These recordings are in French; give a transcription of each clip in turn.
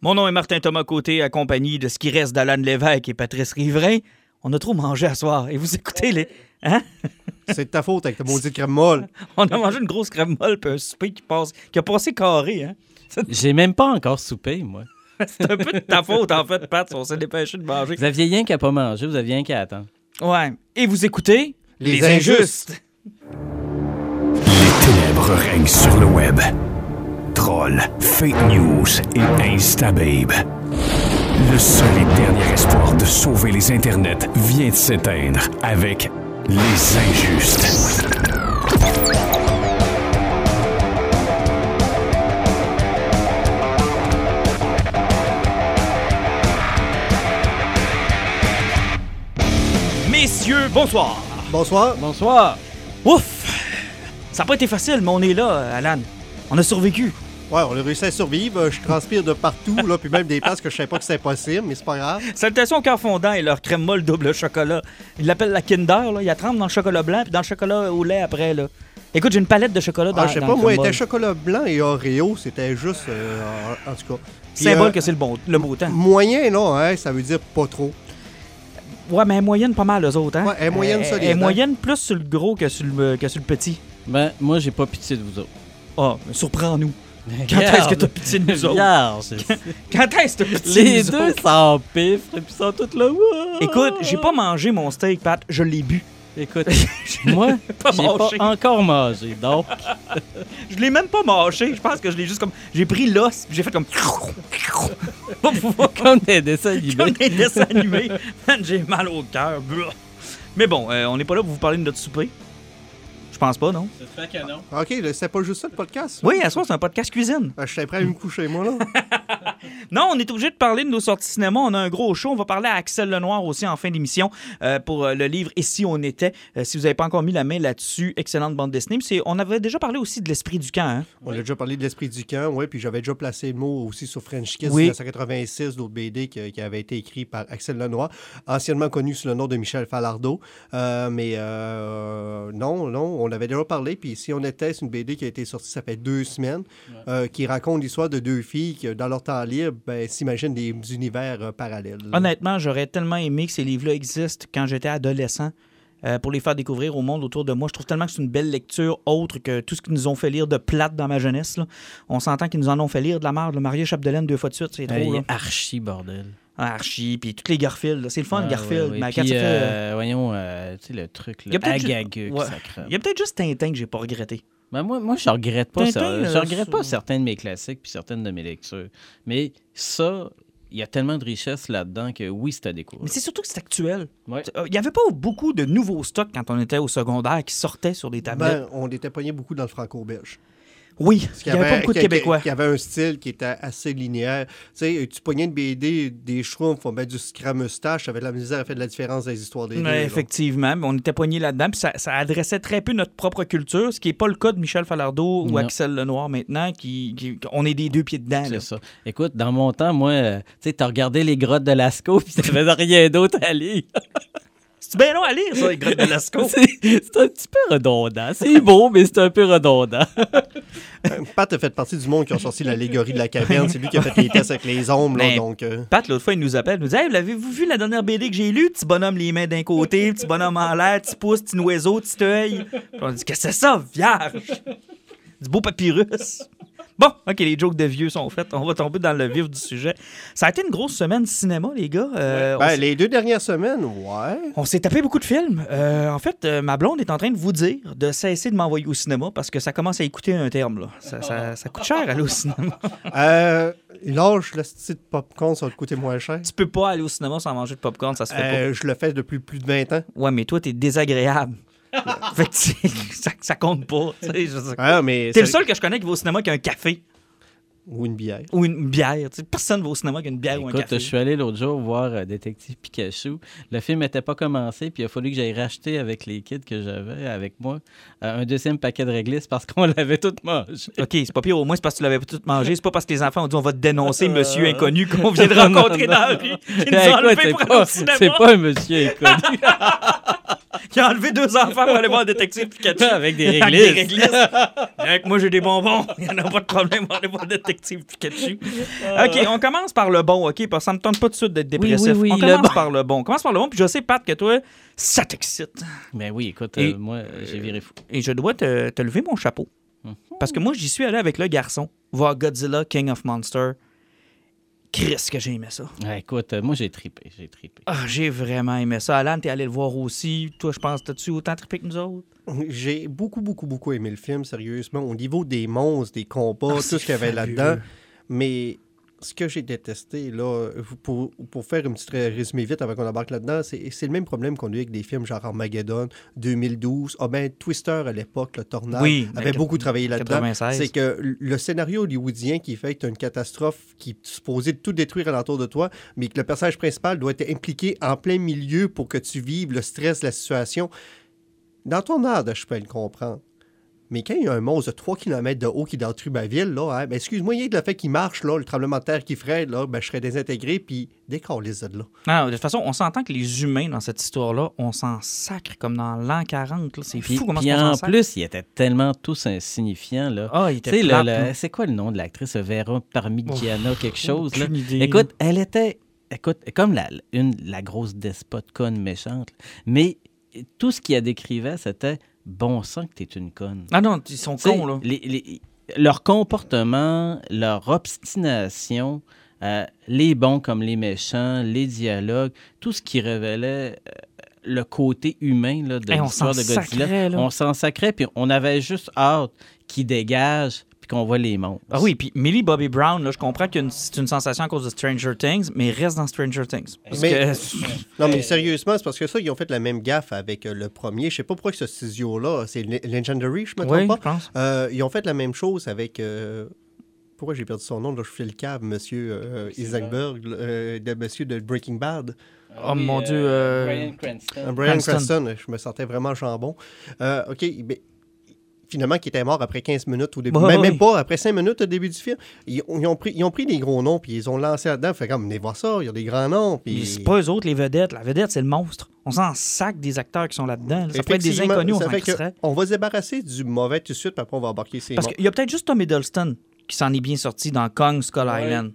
Mon nom est Martin Thomas Côté, accompagné de ce qui reste d'Alan Lévesque et Patrice Riverain. On a trop mangé à soir et vous écoutez les. Hein? C'est de ta faute avec ta maudite crème molle. On a mangé une grosse crème molle puis un souper qui, passe, qui a passé carré. Hein? J'ai même pas encore soupé, moi. C'est un peu de ta faute, en fait, Pat. On s'est dépêché de manger. Vous aviez rien qu'à pas manger, vous aviez rien qu'à attendre. Ouais. Et vous écoutez Les injustes. Les ténèbres règnent sur le web. Trolls, fake news et instababe. Le seul et dernier espoir de sauver les internets vient de s'éteindre avec Les Injustes. Messieurs, bonsoir. Bonsoir. Bonsoir. Ouf! Ça n'a pas été facile, mais on est là, Alan. On a survécu. Ouais, on a réussi à survivre. Je transpire de partout, là, puis même des places que je savais pas que c'était possible, mais c'est pas grave. Salutations au cœur fondant et leur crème molle double chocolat. Ils l'appellent la Kinder, là. Ils la trempent dans le chocolat blanc puis dans le chocolat au lait après, là. Écoute, j'ai une palette de chocolat dans Ah, je sais dans pas, le moi, était chocolat blanc et Oreo, c'était juste. euh, en, en tout cas. Puis, Symbole euh, que c'est le, bon, le beau temps. Moyen, non, hein, ça veut dire pas trop. Ouais, mais moyenne pas mal, eux autres, hein? Ouais, elle moyenne solide, Elle hein? moyenne plus sur le gros que sur le, que sur le petit. Ben, moi, j'ai pas pitié de vous autres. Ah, mais surprends-nous. Quand est-ce que t'as pitié de nous autres? Regarde, Quand est-ce que t'as pitié de Les nous deux autres? s'empiffrent, puis ils sont tous là. Ouah! Écoute, j'ai pas mangé mon steak, Pat. Je l'ai bu. Écoute, moi, Pas j'ai pas encore mangé, donc... Je l'ai même pas mâché. Je pense que je l'ai juste comme. J'ai pris l'os, puis j'ai fait comme. Pour pouvoir- Comme des dessins animés. Comme des dessins animés. Man, j'ai mal au cœur. Blah. Mais bon, euh, on n'est pas là pour vous parler de notre souper. Je pense pas, non? Ça fait que non. Ok, c'était pas juste ça le podcast? Oui, à soi, c'est un podcast cuisine. Ah, je suis prêt à me coucher, moi, là. Non, on est obligé de parler de nos sorties cinéma. On a un gros show. On va parler à Axel Lenoir aussi en fin d'émission euh, pour euh, le livre Et si on était? Euh, si vous n'avez pas encore mis la main là-dessus, excellente bande dessinée. C'est- On avait déjà parlé aussi de l'esprit du camp. Hein? On a déjà parlé de l'esprit du camp, oui, puis j'avais déjà placé le mot aussi sur French Kiss Oui. 1986, d'autres BD qui, qui avait été écrit par Axel Lenoir, anciennement connu sous le nom de Michel Falardeau. Euh, mais euh, non, non, on avait déjà parlé, puis si on était, c'est une BD qui a été sortie, ça fait deux semaines, euh, qui raconte l'histoire de deux filles qui, dans leur temps libre, ben, s'imaginent des univers euh, parallèles. Honnêtement, j'aurais tellement aimé que ces livres-là existent quand j'étais adolescent. euh, pour les faire découvrir au monde autour de moi. Je trouve tellement que c'est une belle lecture autre que tout ce qu'ils nous ont fait lire de plate dans ma jeunesse. là. On s'entend qu'ils nous en ont fait lire de la merde. Le Mario Chapdelaine deux fois de suite, c'est trop. Hey, archi, bordel. Archie, puis tous les Garfield. C'est le fun, Ah, Garfield. ouais, ouais. Mais Puis, quand ça fait, euh, euh, voyons, euh, tu sais, le truc, Il y a là, peut-être ju- agagueux Ouais. Il y a peut-être juste Tintin que j'ai pas regretté. Ben moi, moi, je regrette pas Tintin, ça. euh, Je regrette pas certains de mes classiques puis certaines de mes lectures. Mais ça, il y a tellement de richesse là-dedans que oui, c'est à découvrir. Mais c'est surtout que c'est actuel. Ouais. Euh, Il n'y avait pas beaucoup de nouveaux stocks quand on était au secondaire qui sortaient sur des tablettes. Ben, on était pogné beaucoup dans le franco-belge. Oui, il n'y avait pas beaucoup de Québécois. Qui avait un style qui était assez linéaire. Tu sais, tu pognais une BD, des schtroumpfs, on met du scramustache, ça avait de la misère à faire de la différence dans les histoires des deux. Ouais, effectivement, mais on était poignés là-dedans, puis ça, ça adressait très peu notre propre culture, ce qui n'est pas le cas de Michel Falardeau ou Non. Axel Lenoir maintenant, qui, qui- on est des deux pieds dedans. C'est ça. Écoute, dans mon temps, moi, euh, tu sais, t'as regardé les grottes de Lascaux puis t'avais rien d'autre à lire. C'est bien long à lire, ça, les grottes de Lascaux. c'est c'est un petit peu redondant. C'est beau, mais c'est un peu redondant. Euh, Pat a fait partie du monde qui ont sorti l'allégorie de la caverne. C'est lui qui a fait les tests avec les ombres. Là, Ben, donc, euh, Pat, l'autre fois, il nous appelle, il nous dit Hey, l'avez-vous vu la dernière BD que j'ai lue? Petit bonhomme, les mains d'un côté, petit bonhomme en l'air, petit pouce, petit oiseau, petit œil. Puis On dit Qu'est-ce que c'est ça, vierge? Du beau papyrus. Bon, OK, les jokes de vieux sont faites. On va tomber dans le vif du sujet. Ça a été une grosse semaine cinéma, les gars. Euh, ben, les deux dernières semaines, ouais. On s'est tapé beaucoup de films. Euh, en fait, euh, ma blonde est en train de vous dire de cesser de m'envoyer au cinéma parce que ça commence à écouter un terme. Là. Ça, ça- ça coûte cher aller au cinéma. Euh, lâche le style popcorn, ça va te coûter moins cher. tu peux pas aller au cinéma sans manger de popcorn, ça se fait Euh, je le fais depuis plus de 20 ans. pas. Ouais, mais toi, t'es désagréable. fait que ça, ça compte pas. Ah, T'es le seul que je connais qui va au cinéma qui a un café Ou une bière. ou une bière. personne va au cinéma qui a une bière ou un Écoute, café. je suis allé l'autre jour voir euh, Détective Pikachu. Le film n'était pas commencé, puis il a fallu que j'aille racheter avec les kids que j'avais avec moi euh, un deuxième paquet de réglisse parce qu'on l'avait tout mangé. OK, c'est pas pire, au moins c'est parce que tu l'avais pas tout mangé. C'est pas parce que les enfants ont dit on va te dénoncer, monsieur inconnu qu'on vient de rencontrer dans la rue, pas, c'est pas un monsieur inconnu. Il a enlevé deux enfants pour aller voir le détective Pikachu. Avec des Avec réglisses. des réglisses. Viens que moi, j'ai des bonbons. Il n'y en a pas de problème. On va aller voir le détective Pikachu. OK, on commence par le bon, OK? Parce que ça me tente pas tout de suite d'être dépressif. oui, oui, on commence bon. par le bon. On commence par le bon. Puis je sais, Pat, que toi, ça t'excite. Mais oui, écoute, Et- euh, moi, j'ai viré fou. Et je dois te, te lever mon chapeau. Mhm. Parce que moi, j'y suis allé avec le garçon voir Godzilla King of Monsters. Chris, que j'ai aimé ça. Ouais, écoute, euh, moi, j'ai tripé, j'ai tripé. Ah, j'ai vraiment aimé ça. Alan, t'es allé le voir aussi. Toi, je pense, t'as-tu autant trippé que nous autres? J'ai beaucoup, beaucoup, beaucoup aimé le film, sérieusement, au niveau des monstres, des combats, Ah, tout c'est ce qu'il y avait fabuleux. là-dedans. Mais ce que j'ai détesté, là, pour, pour faire un petit résumé vite avant qu'on embarque là-dedans, c'est le même problème qu'on a eu avec des films genre Armageddon, 2012. Ah ben, Twister à l'époque, le Tornade, Oui, avait mais beaucoup travaillé là-dedans. 96. C'est que le scénario hollywoodien qui fait que tu as une catastrophe qui est supposée tout détruire alentour de toi, mais que le personnage principal doit être impliqué en plein milieu pour que tu vives le stress de la situation. Dans ton art, je peux le comprendre. Mais quand il y a un monstre de 3 km de haut qui détruit ma ville, là, hein, ben excuse-moi, il y a de le fait qu'il marche, là, le tremblement de terre qui ferait, là, ben, je serais désintégré, puis décolle les de là. Non, de toute façon, on s'entend que les humains dans cette histoire-là, on s'en sacre comme dans l'an 40. là. C'est fou comment puis en sacre. plus, ils étaient tellement tous insignifiants, là. Ah, il Tu sais, était le- là. c'est quoi le nom de l'actrice? Vera Parmigiana, quelque chose, là? Idée. Écoute, elle était, écoute, comme la, une, la grosse despote conne méchante, mais tout ce qu'elle décrivait, c'était bon sang que t'es une conne. Ah non, ils sont Tu sais, cons, là. les- les- leur comportement, leur obstination, euh, les bons comme les méchants, les dialogues, tout ce qui révélait euh, le côté humain là, de Hey, l'histoire de Godzilla. sacrait. On s'en sacrait, puis on avait juste hâte qu'ils dégagent, puis qu'on voit les monstres. Ah oui, puis Millie Bobby Brown, là, je comprends que c'est une sensation à cause de Stranger Things, mais reste dans Stranger Things. Parce Mais- que... Non, mais sérieusement, c'est parce que ça, ils ont fait la même gaffe avec euh, le premier. Je sais pas pourquoi ce studio-là, c'est Le- Legendary, je me trompe Oui, pas. je pense. Euh, ils ont fait la même chose avec. euh, pourquoi j'ai perdu son nom? Là, je fais le cave, monsieur euh, Eisenberg, euh, de monsieur de Breaking Bad. Oh, mon Dieu, euh, Brian Cranston. Brian Cranston. Cranston, je me sentais vraiment jambon. Euh, OK, mais finalement, qui était mort après 15 minutes au début. Ouais, même, ouais. même pas après 5 minutes au début du film. Ils, ont- ils ont pris, ils ont pris des gros noms, puis ils ont lancé là-dedans. Fait comme, venez voir ça, il y a des grands noms. Puis... Mais C'est pas eux autres, les vedettes. La vedette, c'est le monstre. On s'en sac des acteurs qui sont là-dedans. là. Ça peut être des inconnus, on s'en fait que crisserait. On va se débarrasser du mauvais tout de suite, puis après, on va embarquer ces Parce qu'il y a peut-être juste Tom Hiddleston qui s'en est bien sorti dans Kong Skull Island.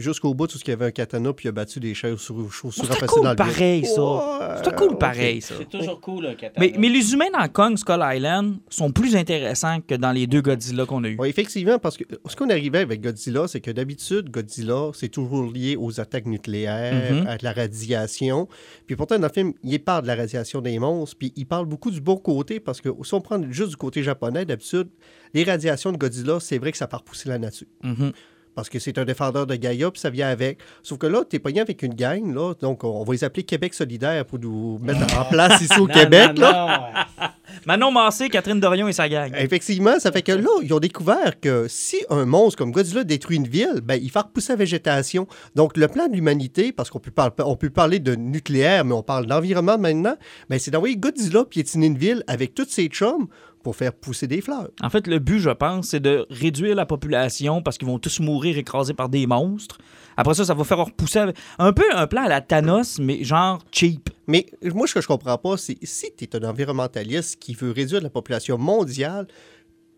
Jusqu'au bout, tout ce qu'il y avait un katana, puis il a battu des chaises sur chaussures passées cool dans le vide. pareil, ça. Ouais, C'était cool pareil, ça. C'est toujours cool, un katana. Mais, mais les humains dans Kong Skull Island sont plus intéressants que dans les deux Godzilla qu'on a eu. Oui, effectivement, parce que ce qu'on arrivait avec Godzilla, c'est que d'habitude, Godzilla, c'est toujours lié aux attaques nucléaires, Mhm. à de la radiation. Puis pourtant, dans le film, il parle de la radiation des monstres, puis il parle beaucoup du bon côté, parce que si on prend juste du côté japonais, d'habitude, les radiations de Godzilla, c'est vrai que ça part pousser la nature. Mhm. Parce que c'est un défendeur de Gaïa, puis ça vient avec. Sauf que là, t'es pogné avec une gang, là, donc on va les appeler Québec solidaire pour nous mettre en place ici au Non, Québec, non, là. non. Manon Massé, Catherine Dorion et sa gang. Effectivement, ça fait que là, ils ont découvert que si un monstre comme Godzilla détruit une ville, ben, il fait repousser la végétation. Donc, le plan de l'humanité, parce qu'on peut, par- on peut parler de nucléaire, mais on parle d'environnement maintenant, ben, c'est d'envoyer Godzilla piétiner une ville avec tous ses chums pour faire pousser des fleurs. En fait, le but, je pense, c'est de réduire la population parce qu'ils vont tous mourir écrasés par des monstres. Après ça, ça va faire repousser avec- un peu un plan à la Thanos, mais genre cheap. Mais moi, ce que je comprends pas, c'est si tu es un environnementaliste qui veut réduire la population mondiale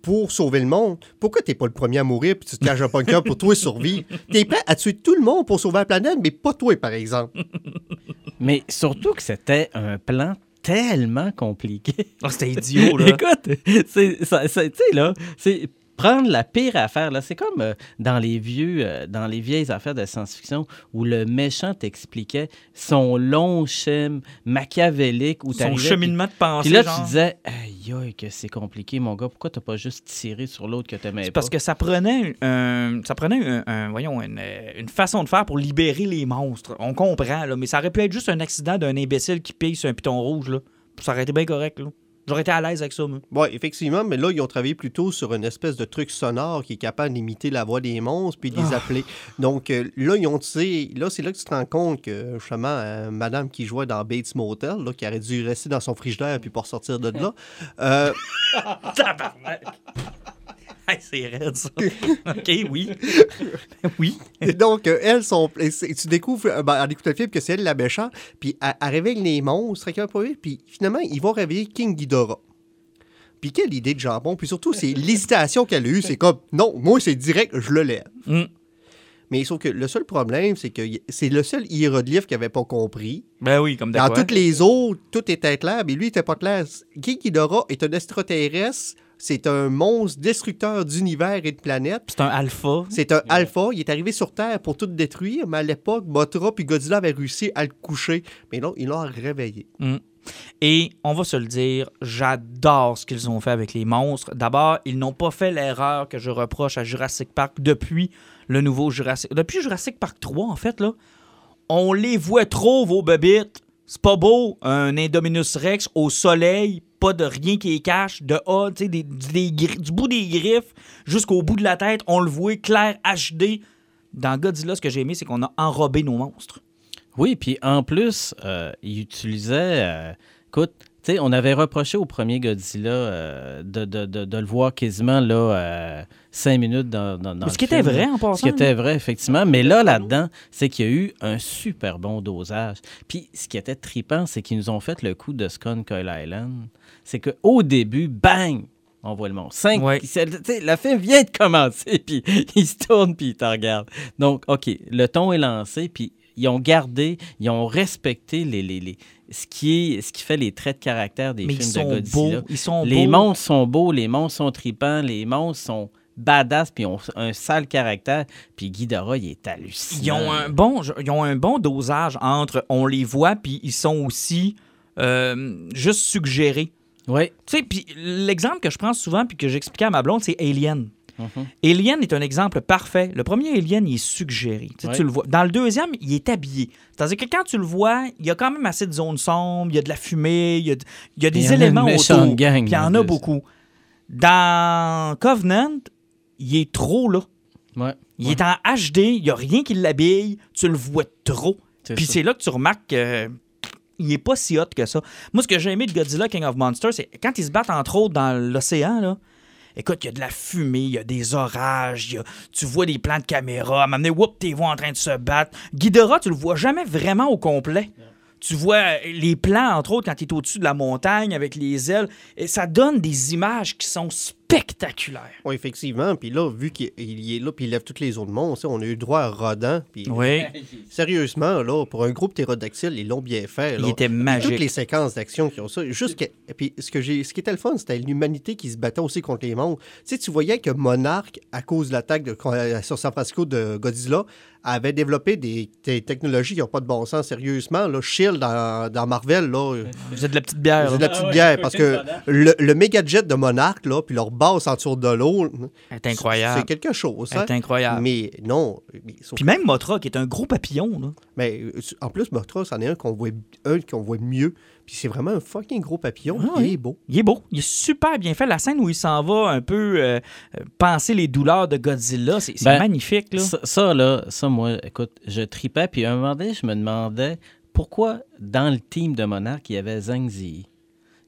pour sauver le monde, pourquoi t'es pas le premier à mourir puis tu te caches un bunker pour toi survivre? T'es prêt à tuer tout le monde pour sauver la planète, mais pas toi, par exemple. Mais surtout que c'était un plan tellement compliqué. Ah, C'était idiot, là. Écoute, c'est, ça- ça- tu sais, là, c'est prendre la pire affaire. Là, c'est comme euh, dans les vieux, euh, dans les vieilles affaires de science-fiction où le méchant t'expliquait son long schéma machiavélique où Son cheminement de pensée. puis là, genre. tu disais, aïe, aïe, que c'est compliqué, mon gars. Pourquoi t'as pas juste tiré sur l'autre que t'aimais pas? parce que ça prenait, un, ça prenait un, un- voyons, une, euh, une façon de faire pour libérer les monstres. On comprend, là, mais ça aurait pu être juste un accident d'un imbécile qui pille sur un piton rouge. Là. Ça aurait été bien correct. là. J'aurais été à l'aise avec ça, moi. Oui, effectivement, mais là, ils ont travaillé plutôt sur une espèce de truc sonore qui est capable d'imiter la voix des monstres puis de les Ah. appeler. Donc euh, là, ils ont, là, c'est là que tu te rends compte que, justement, euh, madame qui jouait dans Bates Motel, là, qui aurait dû rester dans son frigidaire puis pas ressortir de là, euh, c'est raide, ça. OK, oui. oui. Et donc, euh, elles sont. Tu découvres euh, ben, en écoutant le film que c'est elle la méchante, puis elle, elle réveille les monstres, puis finalement, ils vont réveiller King Ghidorah. Puis quelle idée de jambon, puis surtout, c'est l'hésitation qu'elle a eue, c'est comme, non, moi, c'est direct, je le lève. Mm. Mais sauf que le seul problème, c'est que c'est le seul hiéroglyphe qu'il n'avait pas compris. Ben oui, comme Dans toutes les autres, tout était clair, mais lui, il n'était pas clair. King Ghidorah est un extraterrestre, c'est un monstre destructeur d'univers et de planètes. C'est un alpha. C'est un alpha. Il est arrivé sur Terre pour tout détruire, mais à l'époque, Mothra puis Godzilla avaient réussi à le coucher. Mais non, ils l'ont réveillé. Et on va se le dire, j'adore ce qu'ils ont fait avec les monstres. D'abord, ils n'ont pas fait l'erreur que je reproche à Jurassic Park depuis le nouveau Jurassic. Depuis Jurassic Park 3, en fait, là. On les voit trop, vos bébites. C'est pas beau, un Indominus Rex au soleil, pas de rien qui les cache, de A, tu sais, des- des du bout des griffes jusqu'au bout de la tête, on le voit clair HD. Dans Godzilla, ce que j'ai aimé, c'est qu'on a enrobé nos monstres. Oui, puis en plus, euh, il utilisait. euh, écoute, tu sais, on avait reproché au premier Godzilla euh, de, de- de- de le voir quasiment là, euh, cinq minutes dans, dans, dans ce le qui était vrai en passant. Ce qui était vrai, effectivement. Mais là, là-dedans, c'est qu'il y a eu un super bon dosage. Puis ce qui était trippant, c'est qu'ils nous ont fait le coup de Scone Coil Island. C'est qu'au début, bang! On voit le monstre. Cinq, Ouais. le film vient de commencer, puis il se tourne, puis il te regarde. Donc, OK, le ton est lancé, puis ils ont gardé, ils ont respecté les, les, les- ce, qui est, ce qui fait les traits de caractère des Mais ils films sont de Godzilla. beaux. Ils sont Les beaux. monstres sont beaux, les monstres sont tripants, les monstres sont badass, puis ont un sale caractère. Puis Ghidorah, il est hallucinant. Ils ont un bon, ils ont un bon dosage entre on les voit puis ils sont aussi euh, juste suggérés. Oui. Tu sais, puis l'exemple que je prends souvent puis que j'expliquais à ma blonde, c'est Alien. Mhm. Alien est un exemple parfait. Le premier Alien, il est suggéré. Tu sais, Ouais. tu le vois. Dans le deuxième, il est habillé. C'est-à-dire que quand tu le vois, il y a quand même assez de zones sombres, il y a de la fumée, il y a, de- il y a Il y des a éléments méchante autour. gang, puis il y en a beaucoup. Dans Covenant, il est trop là. Ouais. Il est en HD, il n'y a rien qui l'habille, tu le vois trop. Puis c'est là que tu remarques qu'il est pas si hot que ça. Moi, ce que j'ai aimé de Godzilla King of Monsters, c'est quand ils se battent entre autres dans l'océan, là. Écoute, il y a de la fumée, il y a des orages, y a- tu vois des plans de caméra. À donné, whoop, t'es vois en train de se battre. Ghidorah, tu le vois jamais vraiment au complet. Tu vois les plans, entre autres, quand il est au-dessus de la montagne avec les ailes. Et ça donne des images qui sont spectaculaires. Oui, effectivement. Puis là, vu qu'il il est là, puis il lève toutes les autres monstres, on a eu droit à Rodan. Puis Oui, sérieusement, là, pour un groupe ptérodactyle, ils l'ont bien fait. il était Toutes magique. les séquences d'action qui ont ça. Juste que- et puis ce, que j'ai, ce qui était le fun, c'était l'humanité qui se battait aussi contre les monstres. Tu sais, tu voyais que Monarch, à cause de l'attaque de- euh, sur San Francisco de Godzilla, avait développé des, des technologies qui n'ont pas de bon sens, sérieusement. Là, Shield dans, dans Marvel, là, Vous êtes de la petite bière. c'est de là. la petite bière. Parce que le, le méga jet de Monarch, là, puis leur base en dessous de l'eau, Elle est incroyable. c'est quelque chose. Elle hein. incroyable. Mais non. mais sauf Puis même Motra, qui est un gros papillon, là. mais euh, en plus, Mothra, c'en est un qu'on voit, un qu'on voit mieux. Puis c'est vraiment un fucking gros papillon. Ah il oui. est beau. il est beau. Il est super bien fait. La scène où il s'en va un peu euh, penser les douleurs de Godzilla, c'est c'est Ben, magnifique. Là. Ça, ça, là, ça, moi, écoute, je tripais, puis à un moment donné, je me demandais pourquoi dans le team de Monarch, il y avait Zhang Zi,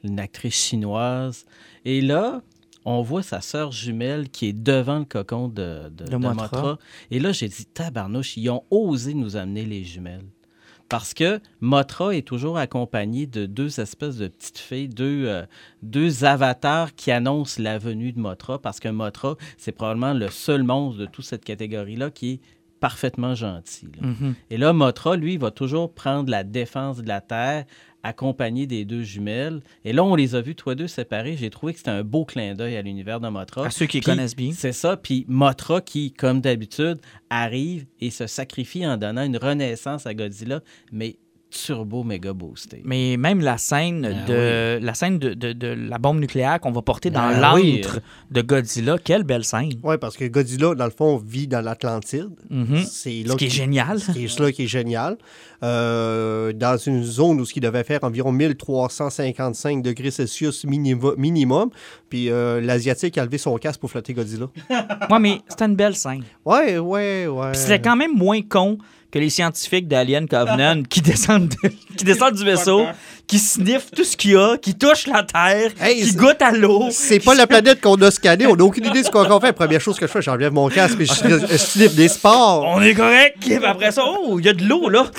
une actrice chinoise. Et là, on voit sa sœur jumelle qui est devant le cocon de, de, De de Mothra. Mothra. Et là, j'ai dit, tabarnouche, ils ont osé nous amener les jumelles. Parce que Mothra est toujours accompagnée de deux espèces de petites filles, deux, euh, deux avatars qui annoncent la venue de Mothra, parce que Mothra, c'est probablement le seul monstre de toute cette catégorie-là qui est parfaitement gentil. là. Mhm. Et là, Mothra, lui, va toujours prendre la défense de la Terre, accompagné des deux jumelles. Et là, on les a vus, toi deux, séparés. J'ai trouvé que c'était un beau clin d'œil à l'univers de Mothra. À ceux qui Puis, connaissent bien. C'est ça. Puis Mothra, qui, comme d'habitude, arrive et se sacrifie en donnant une renaissance à Godzilla, mais turbo méga boosté. Mais même la scène Ah de la scène de, de- de la bombe nucléaire qu'on va porter dans Ah oui. l'antre de Godzilla, quelle belle scène. Oui, parce que Godzilla, dans le fond, vit dans l'Atlantide. Mhm. C'est Ce qui est génial. Ce qui est là qui est génial. Euh, dans une zone où ce qui devait faire environ 1355 degrés Celsius minimum. Puis euh, l'Asiatique a levé son casque pour flotter Godzilla. Ouais, mais c'était une belle scène. Ouais, ouais, ouais. Puis c'était quand même moins con que les scientifiques d'Alien Covenant qui descendent de- qui descendent du vaisseau, qui sniffe tout ce qu'il y a, qui touche la terre, Hey, qui goûte à l'eau. C'est pas la planète qu'on a scannée, on n'a aucune idée de ce qu'on fait. Première chose que je fais, j'enlève mon casque et je, je slip des sports. On est correct. Après ça, oh, il y a de l'eau, là.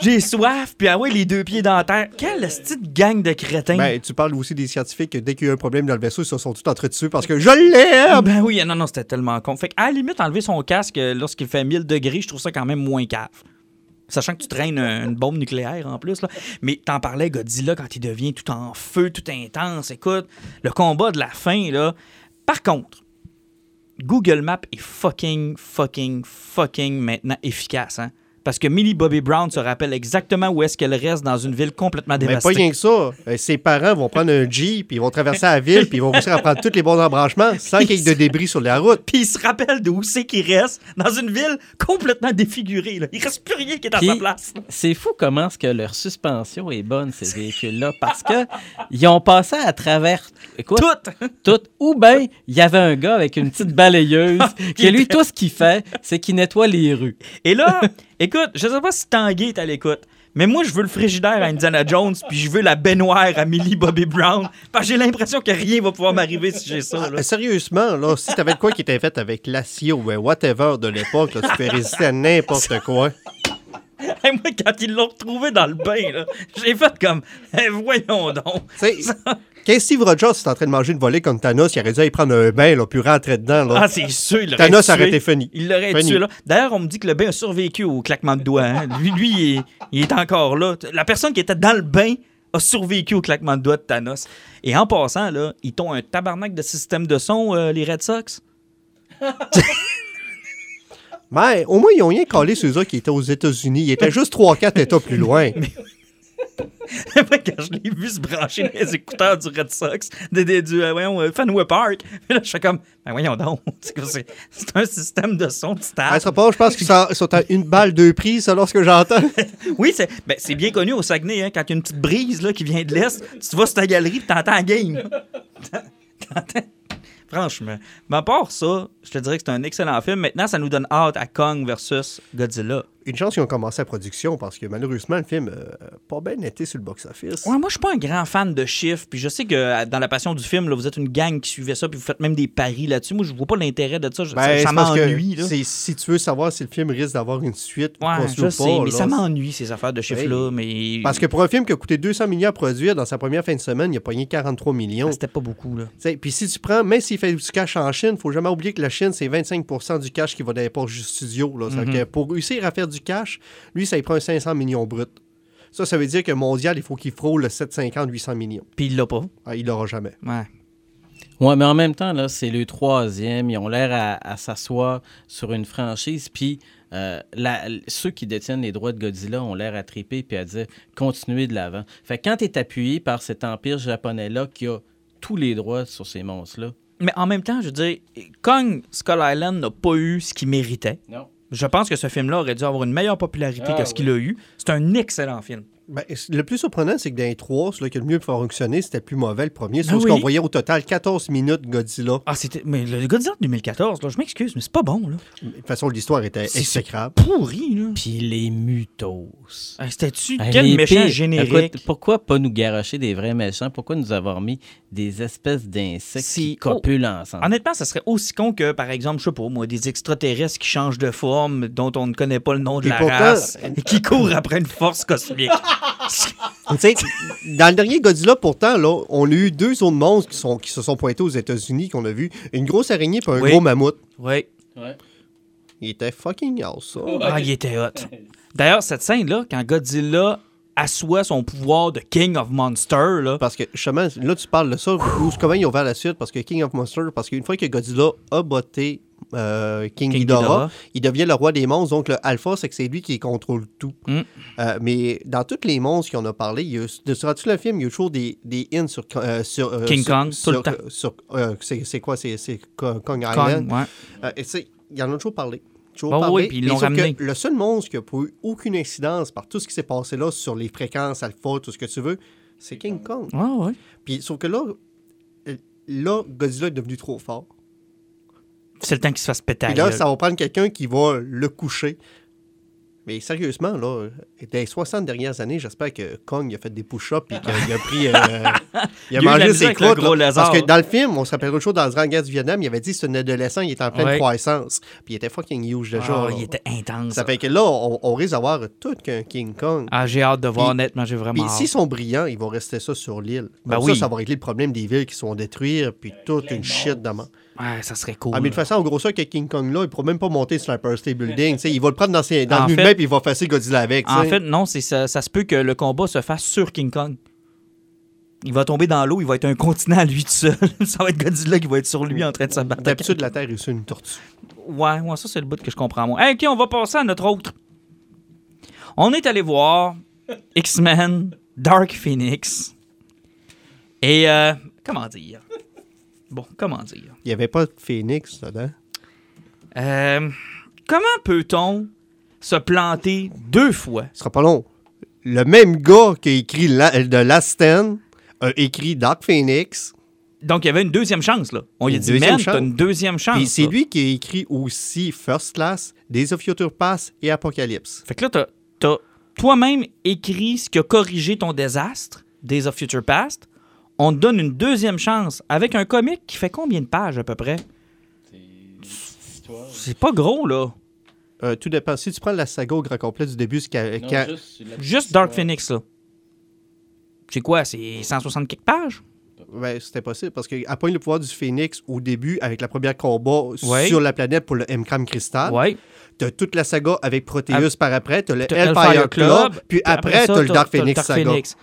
J'ai soif. Puis ah ouais, les deux pieds dans la terre. Quelle petite gang de crétins. Ben, tu parles aussi des scientifiques que dès qu'il y a un problème dans le vaisseau, ils se sont tous dessus parce que je l'aime! Ben oui, non, non, c'était tellement con. Fait qu'à la limite, enlever son casque euh, lorsqu'il fait 1000 degrés, je trouve ça quand même moins cave. Sachant que tu traînes un- une bombe nucléaire en plus. Là. Mais t'en parlais, Godzilla, quand il devient tout en feu, tout intense. Écoute, le combat de la fin, là. Par contre, Google Maps est fucking, fucking, fucking maintenant efficace. Hein? Parce que Millie Bobby Brown se rappelle exactement où est-ce qu'elle reste dans une ville complètement Mais dévastée. pas rien que ça. Euh, Ses parents vont prendre un Jeep, puis ils vont traverser la ville, puis ils vont réussir à prendre tous les bons embranchements sans qu'il y ait de débris sur la route. Puis il se rappelle d'où c'est qu'il reste dans une ville complètement défigurée. Là. Il reste plus rien qui est à Puis- sa place. C'est fou comment est-ce que leur suspension est bonne, ces véhicules-là, parce que ils ont passé à travers écoute, Tout. tout. Ou bien, il y avait un gars avec une petite balayeuse, qui lui, tout ce qu'il fait, c'est qu'il nettoie les rues. Et là, écoute, je sais pas si Tanguy est à l'écoute, mais moi, je veux le frigidaire à Indiana Jones, puis je veux la baignoire à Millie Bobby Brown. Parce que j'ai l'impression que rien va pouvoir m'arriver si j'ai ça. là. Euh, Sérieusement, là, si t'avais de quoi qui était fait avec l'acier ou whatever de l'époque, tu peux résister à n'importe quoi. Hey, moi, quand ils l'ont retrouvé dans le bain, j'ai fait comme, voyons donc. Quand Steve Rogers est en train de manger une volée comme Thanos, il aurait dû aller prendre un bain, là, puis rentrer dedans. Là. Ah, c'est sûr, il Thanos tué. aurait été fini. Il l'aurait tué, là. D'ailleurs, on me dit que le bain a survécu au claquement de doigts. hein. Lui, lui il, est, il est encore là. La personne qui était dans le bain a survécu au claquement de doigts de Thanos. Et en passant, là, ils t'ont un tabarnak de système de son, euh, les Red Sox? Mais au moins, ils ont rien collé sur eux qui étaient aux États-Unis. Ils étaient juste 3-4 États plus loin. Moi, quand je l'ai vu se brancher les écouteurs du Red Sox, de, de- du euh, voyons, euh, Fenway Park, puis là, je suis comme, ben voyons donc, c'est un système de son de stade. Ce pas, je pense qu'ils sont, sont à une balle, deux prises, selon ce que j'entends. Oui, c'est ben, c'est bien connu au Saguenay, hein, quand il y a une petite brise là, qui vient de l'Est, tu vas sur ta galerie et t'entends la game. T'entends- Franchement. Mais à part ça, je te dirais que c'est un excellent film. Maintenant, ça nous donne hâte à Kong versus Godzilla. Une chance qu'ils ont commencé la production parce que malheureusement, le film n'a pas bien été sur le box-office. Ouais, moi, je suis pas un grand fan de chiffres. Puis je sais que euh, dans la passion du film, là, vous êtes une gang qui suivait ça, puis vous faites même des paris là-dessus. Moi, je vois pas l'intérêt de ça. Je- Ben, ça m'ennuie. Si tu veux savoir si le film risque d'avoir une suite, ou Ouais, je ou pas, sais, mais là, ça m'ennuie, ces affaires de chiffres-là. Mais. Parce que pour un film qui a coûté 200 millions à produire, dans sa première fin de semaine, il a pogné 43 millions. Ah, C'était pas beaucoup, là. Puis si tu prends, même s'il fait du cash en Chine, faut jamais oublier que la Chine, c'est 25% du cash qui va dans les poches du studio. Là. Mhm. que pour réussir à faire du cash, lui, ça il prend un 500 millions brut. Ça, ça veut dire que mondial, il faut qu'il frôle le 750-800 millions. Puis il l'a pas. Ah, il l'aura jamais. Ouais. Ouais, mais en même temps, là, c'est le troisième. Ils ont l'air à, à s'asseoir sur une franchise. Puis euh, la- ceux qui détiennent les droits de Godzilla ont l'air à triper puis à dire continuez de l'avant. Fait que quand tu es appuyé par cet empire japonais-là qui a tous les droits sur ces monstres-là. Mais en même temps, je veux dire, Kong Skull Island n'a pas eu ce qu'il méritait. Non. Je pense que ce film-là aurait dû avoir une meilleure popularité Ah, que ce qu'il a eu. C'est un excellent film. Ben, le plus surprenant, c'est que dans les trois, celui qui a le mieux fonctionné, c'était le plus mauvais, le premier. C'est Ben ce oui. qu'on voyait au total 14 minutes Godzilla. Ah, c'était. Mais le Godzilla de 2014, là, je m'excuse, mais c'est pas bon, là. De toute façon, l'histoire était C'est- exécrable. Pourri, là. Puis les mutos. Ah, C'était-tu Hey, quel méchant pires. générique? Écoute, pourquoi pas nous garocher des vrais méchants? Pourquoi nous avoir mis des espèces d'insectes Si- qui copulent ensemble? Honnêtement, ça serait aussi con que, par exemple, je sais pas, moi, des extraterrestres qui changent de forme, dont on ne connaît pas le nom de Et la pourtant- race, et qui courent après une force cosmique. Dans le dernier Godzilla, pourtant, là, on a eu deux autres monstres qui, sont, qui se sont pointés aux États-Unis, qu'on a vu. Une grosse araignée et un Oui. gros mammouth. oui. Ouais. Il était fucking house, ça. Ah, il était hot. D'ailleurs, cette scène-là, quand Godzilla assoit son pouvoir de King of Monsters, là, Parce que, justement, là, tu parles de ça, ou comment ils ont ouvert la suite, parce que King of Monsters, parce qu'une fois que Godzilla a botté euh, King, King Ghidorah, Ghidorah. il devient le roi des monstres. Donc, le Alpha, c'est que c'est lui qui contrôle tout. Mm. Euh, mais dans tous les monstres qu'on a parlé, il y a, de sur le film, il y a toujours des, des hints sur, euh, sur euh, King sur- Kong, tout le temps. c'est quoi C'est Kong Kong Island? Ouais. Et c'est- il y en a toujours parlé. Toujours Oh parlé. oui, puis ils l'ont ramené. Le seul monstre qui n'a pas eu aucune incidence par tout ce qui s'est passé là sur les fréquences alpha, tout ce que tu veux, c'est King Kong. Ouais, ouais. Puis sauf que là, là, Godzilla est devenu trop fort. C'est le temps qu'il se fasse péter. La là, ça va prendre quelqu'un qui va le coucher. Mais sérieusement, là, dans les 60 dernières années, j'espère que Kong a fait des push-ups et qu'il a pris. euh, il a Il la mangé ses croûtes. Parce que dans le film, on se rappelle autre chose dans le Grand Guerre du Vietnam, il avait dit que c'est un adolescent, il était en pleine Ouais. croissance. Puis il était fucking huge déjà. Là. il était intense. Ça fait que là, on, on risque d'avoir tout qu'un King Kong. Ah, j'ai hâte de voir, Puis- honnêtement, j'ai vraiment Puis s'ils sont brillants, ils vont rester ça sur l'île. Ben Comme oui. ça, ça va régler le problème des villes qui sont détruites, puis toute une shit demain. Ouais, ça serait cool. Ah, mais de toute façon, en gros, ça, que King Kong là, il pourra même pas monter sur l'Empire State Building. il va le prendre dans, ses, dans En le fait- map puis il va faire Godzilla avec. tu En fait, non, ça, ça se peut que le combat se fasse sur King Kong. Il va tomber dans l'eau, il va être un continent à lui tout seul. ça va être Godzilla qui va être sur lui en train de se battre. D'habitude, la Terre est sur une tortue. Ouais, ouais, ça c'est le bout que je comprends moi. Hey, ok, on va passer à notre autre. On est allé voir X-Men Dark Phoenix. Et euh, comment dire? Bon, comment dire? Il n'y avait pas de phénix dedans. Euh, Comment peut-on se planter deux fois? Ce sera pas long. Le même gars qui a écrit la, de Last Stand a écrit Dark Phoenix. Donc il y avait une deuxième chance là. On lui a dit man, t'as une deuxième chance. Puis c'est lui qui a écrit aussi First Class, Days of Future Past et Apocalypse. Fait que là, t'as- t'as toi-même écrit ce qui a corrigé ton désastre, Days of Future Past. On te donne une deuxième chance avec un comic qui fait combien de pages à peu près? C'est pas gros, là. Euh, tout dépend. Si tu prends la saga au grand complet du début, jusqu'à- quand- Juste Dark Phoenix, là. C'est quoi? C'est 160 quelques pages? Ouais, c'était possible parce qu'à point le pouvoir du Phoenix au début avec la première combat Ouais. sur la planète pour le M-Cram Crystal. Ouais. T'as toute la saga avec Proteus par après, t'as le Hellfire Club, puis après, ça, t'as le Dark Phoenix Dark saga. Phoenix.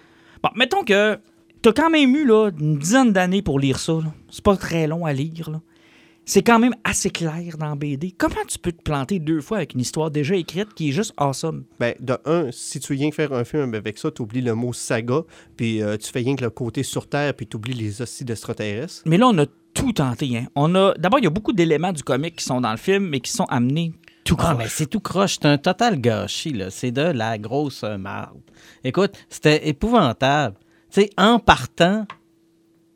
Bon, mettons que t'as quand même eu là, une dizaine d'années pour lire ça. là. C'est pas très long à lire. là. C'est quand même assez clair dans BD. Comment tu peux te planter deux fois avec une histoire déjà écrite qui est juste awesome? Ben, de un, si tu viens faire un film avec ça, t'oublies le mot saga, puis euh, tu fais rien que le côté sur Terre, puis t'oublies les hosties d'extraterrestres. Mais là, on a tout tenté. Hein. On a D'abord, il y a beaucoup d'éléments du comic qui sont dans le film, mais qui sont amenés tout Ah, croche. mais c'est tout croche. C'est un total gâchis, là. C'est de la grosse marde. Écoute, c'était épouvantable. Sais, en partant,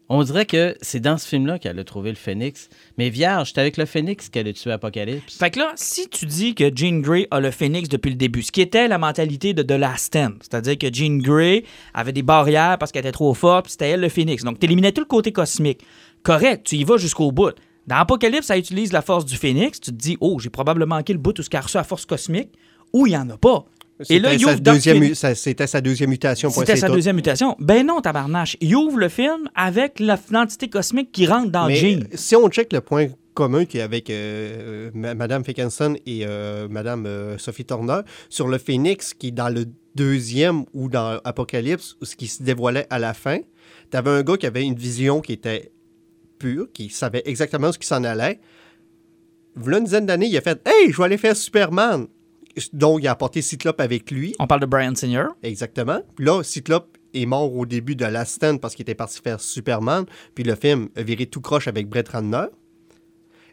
on dirait que c'est dans ce film-là qu'elle a trouvé le phénix. Mais vierge, c'était avec le phénix qu'elle a tué Apocalypse. Fait que là, si tu dis que Jean Grey a le phénix depuis le début, ce qui était la mentalité de The Last Stand, c'est-à-dire que Jean Grey avait des barrières parce qu'elle était trop forte, c'était elle le phénix. Donc, tu éliminais tout le côté cosmique. Correct, tu y vas jusqu'au bout. Dans Apocalypse, ça utilise la force du phénix. Tu te dis, oh, j'ai probablement manqué le bout où ce qu'a reçu la force cosmique, ou il n'y en a pas. Et là, il ouvre deuxième, c'était sa deuxième mutation. C'était sa deuxième mutation. Ben non, tabarnache. Il ouvre le film avec l'entité cosmique qui rentre dans Mais Jean. euh, si on check le point commun qu'il y a avec euh, ma- Madame Fickenson et euh, Madame euh, Sophie Turner sur le Phénix qui est dans le deuxième ou dans Apocalypse, ce qui se dévoilait à la fin, tu avais un gars qui avait une vision qui était pure, qui savait exactement ce qui s'en allait. Voilà une dizaine d'années, il a fait Hey, je vais aller faire Superman. Donc, il a apporté Cyclope avec lui. On parle de Brian Singer. Exactement. Puis Là, Cyclope est mort au début de Last Stand parce qu'il était parti faire Superman. Puis le film a viré tout croche avec Brett Ratner.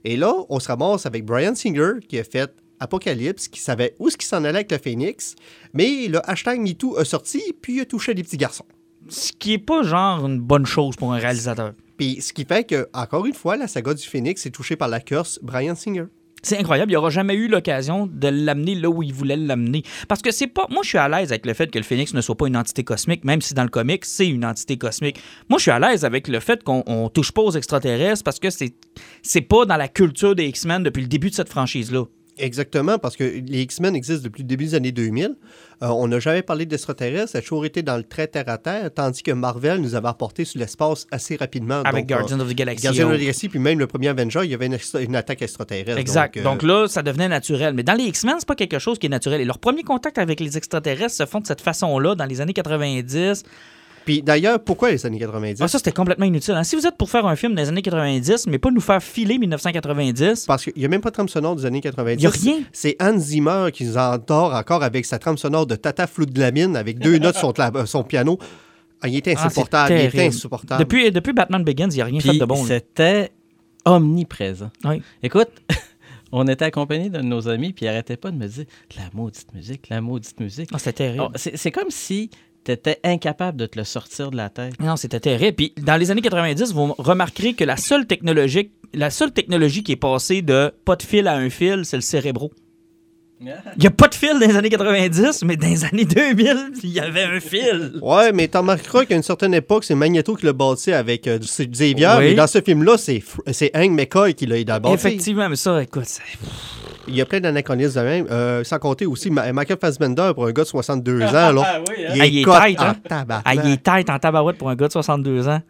Et là, on se ramasse avec Brian Singer qui a fait Apocalypse, qui savait où ce qui s'en allait avec le Phoenix. Mais le hashtag MeToo a sorti, puis il a touché les petits garçons. Ce qui est pas genre une bonne chose pour un réalisateur. Puis ce qui fait que, encore une fois, la saga du Phoenix est touchée par la curse Brian Singer. C'est incroyable, il n'aura jamais eu l'occasion de l'amener là où il voulait l'amener. Parce que c'est pas. Moi, je suis à l'aise avec le fait que le Phoenix ne soit pas une entité cosmique, même si dans le comic, c'est une entité cosmique. Moi, je suis à l'aise avec le fait qu'on on touche pas aux extraterrestres parce que c'est pas dans la culture des X-Men depuis le début de cette franchise-là. Exactement, parce que les X-Men existent depuis le début des années 2000. Euh, on n'a jamais parlé d'extraterrestres, ça a toujours été dans le très terre-à-terre, tandis que Marvel nous avait apporté sur l'espace assez rapidement. Avec Donc, euh, Guardians of the Galaxy. Guardians of the Galaxy, puis même le premier Avenger, il y avait une, attaque extraterrestre. Exact. Donc, Donc, euh, là, ça devenait naturel. Mais dans les X-Men, c'est pas quelque chose qui est naturel. Et leur premier contact avec les extraterrestres se font de cette façon-là dans les années 90. Puis d'ailleurs, pourquoi les années 90 Ah, ça, c'était complètement inutile. hein. Si vous êtes pour faire un film des années 90, mais pas nous faire filer 1990, Parce qu'il n'y a même pas de trame sonore des années 90. il n'y a rien. C'est Hans Zimmer qui nous endort encore avec sa trame sonore de Tata Flou de la mine avec deux notes sur la- son piano. Ah, il était Ah, insupportable. il était terrible. insupportable. Depuis, depuis Batman Begins, il n'y a rien fait de bon. c'était omniprésent. Oui. Écoute, on était accompagnés de nos amis, puis ils n'arrêtaient pas de me dire la maudite musique, la maudite musique. Ah, c'était terrible. Oh, c'est c'est comme si tu étais incapable de te le sortir de la tête. Non, c'était terrible. Puis dans les années 90, vous remarquerez que la seule technologie, la seule technologie qui est passée de pas de fil à un fil, c'est le cérébro. Il n'y a pas de fil dans les années 90, mais dans les années 2000, il y avait un fil. Ouais, mais t'en remarqueras qu'à une certaine époque, c'est Magneto qui l'a bâti avec euh, Xavier, Oui. mais dans ce film-là, c'est Hank McCoy qui l'a bâtir. Effectivement, mais ça, écoute, c'est- Il y a plein d'anachronismes de même. Euh, sans compter aussi Michael Fassbender pour un gars de 62 ans. Là, Ah oui, hein? Il est cote tight, hein? en tabarnak. ah, il est tête en tabarouette pour un gars de 62 ans.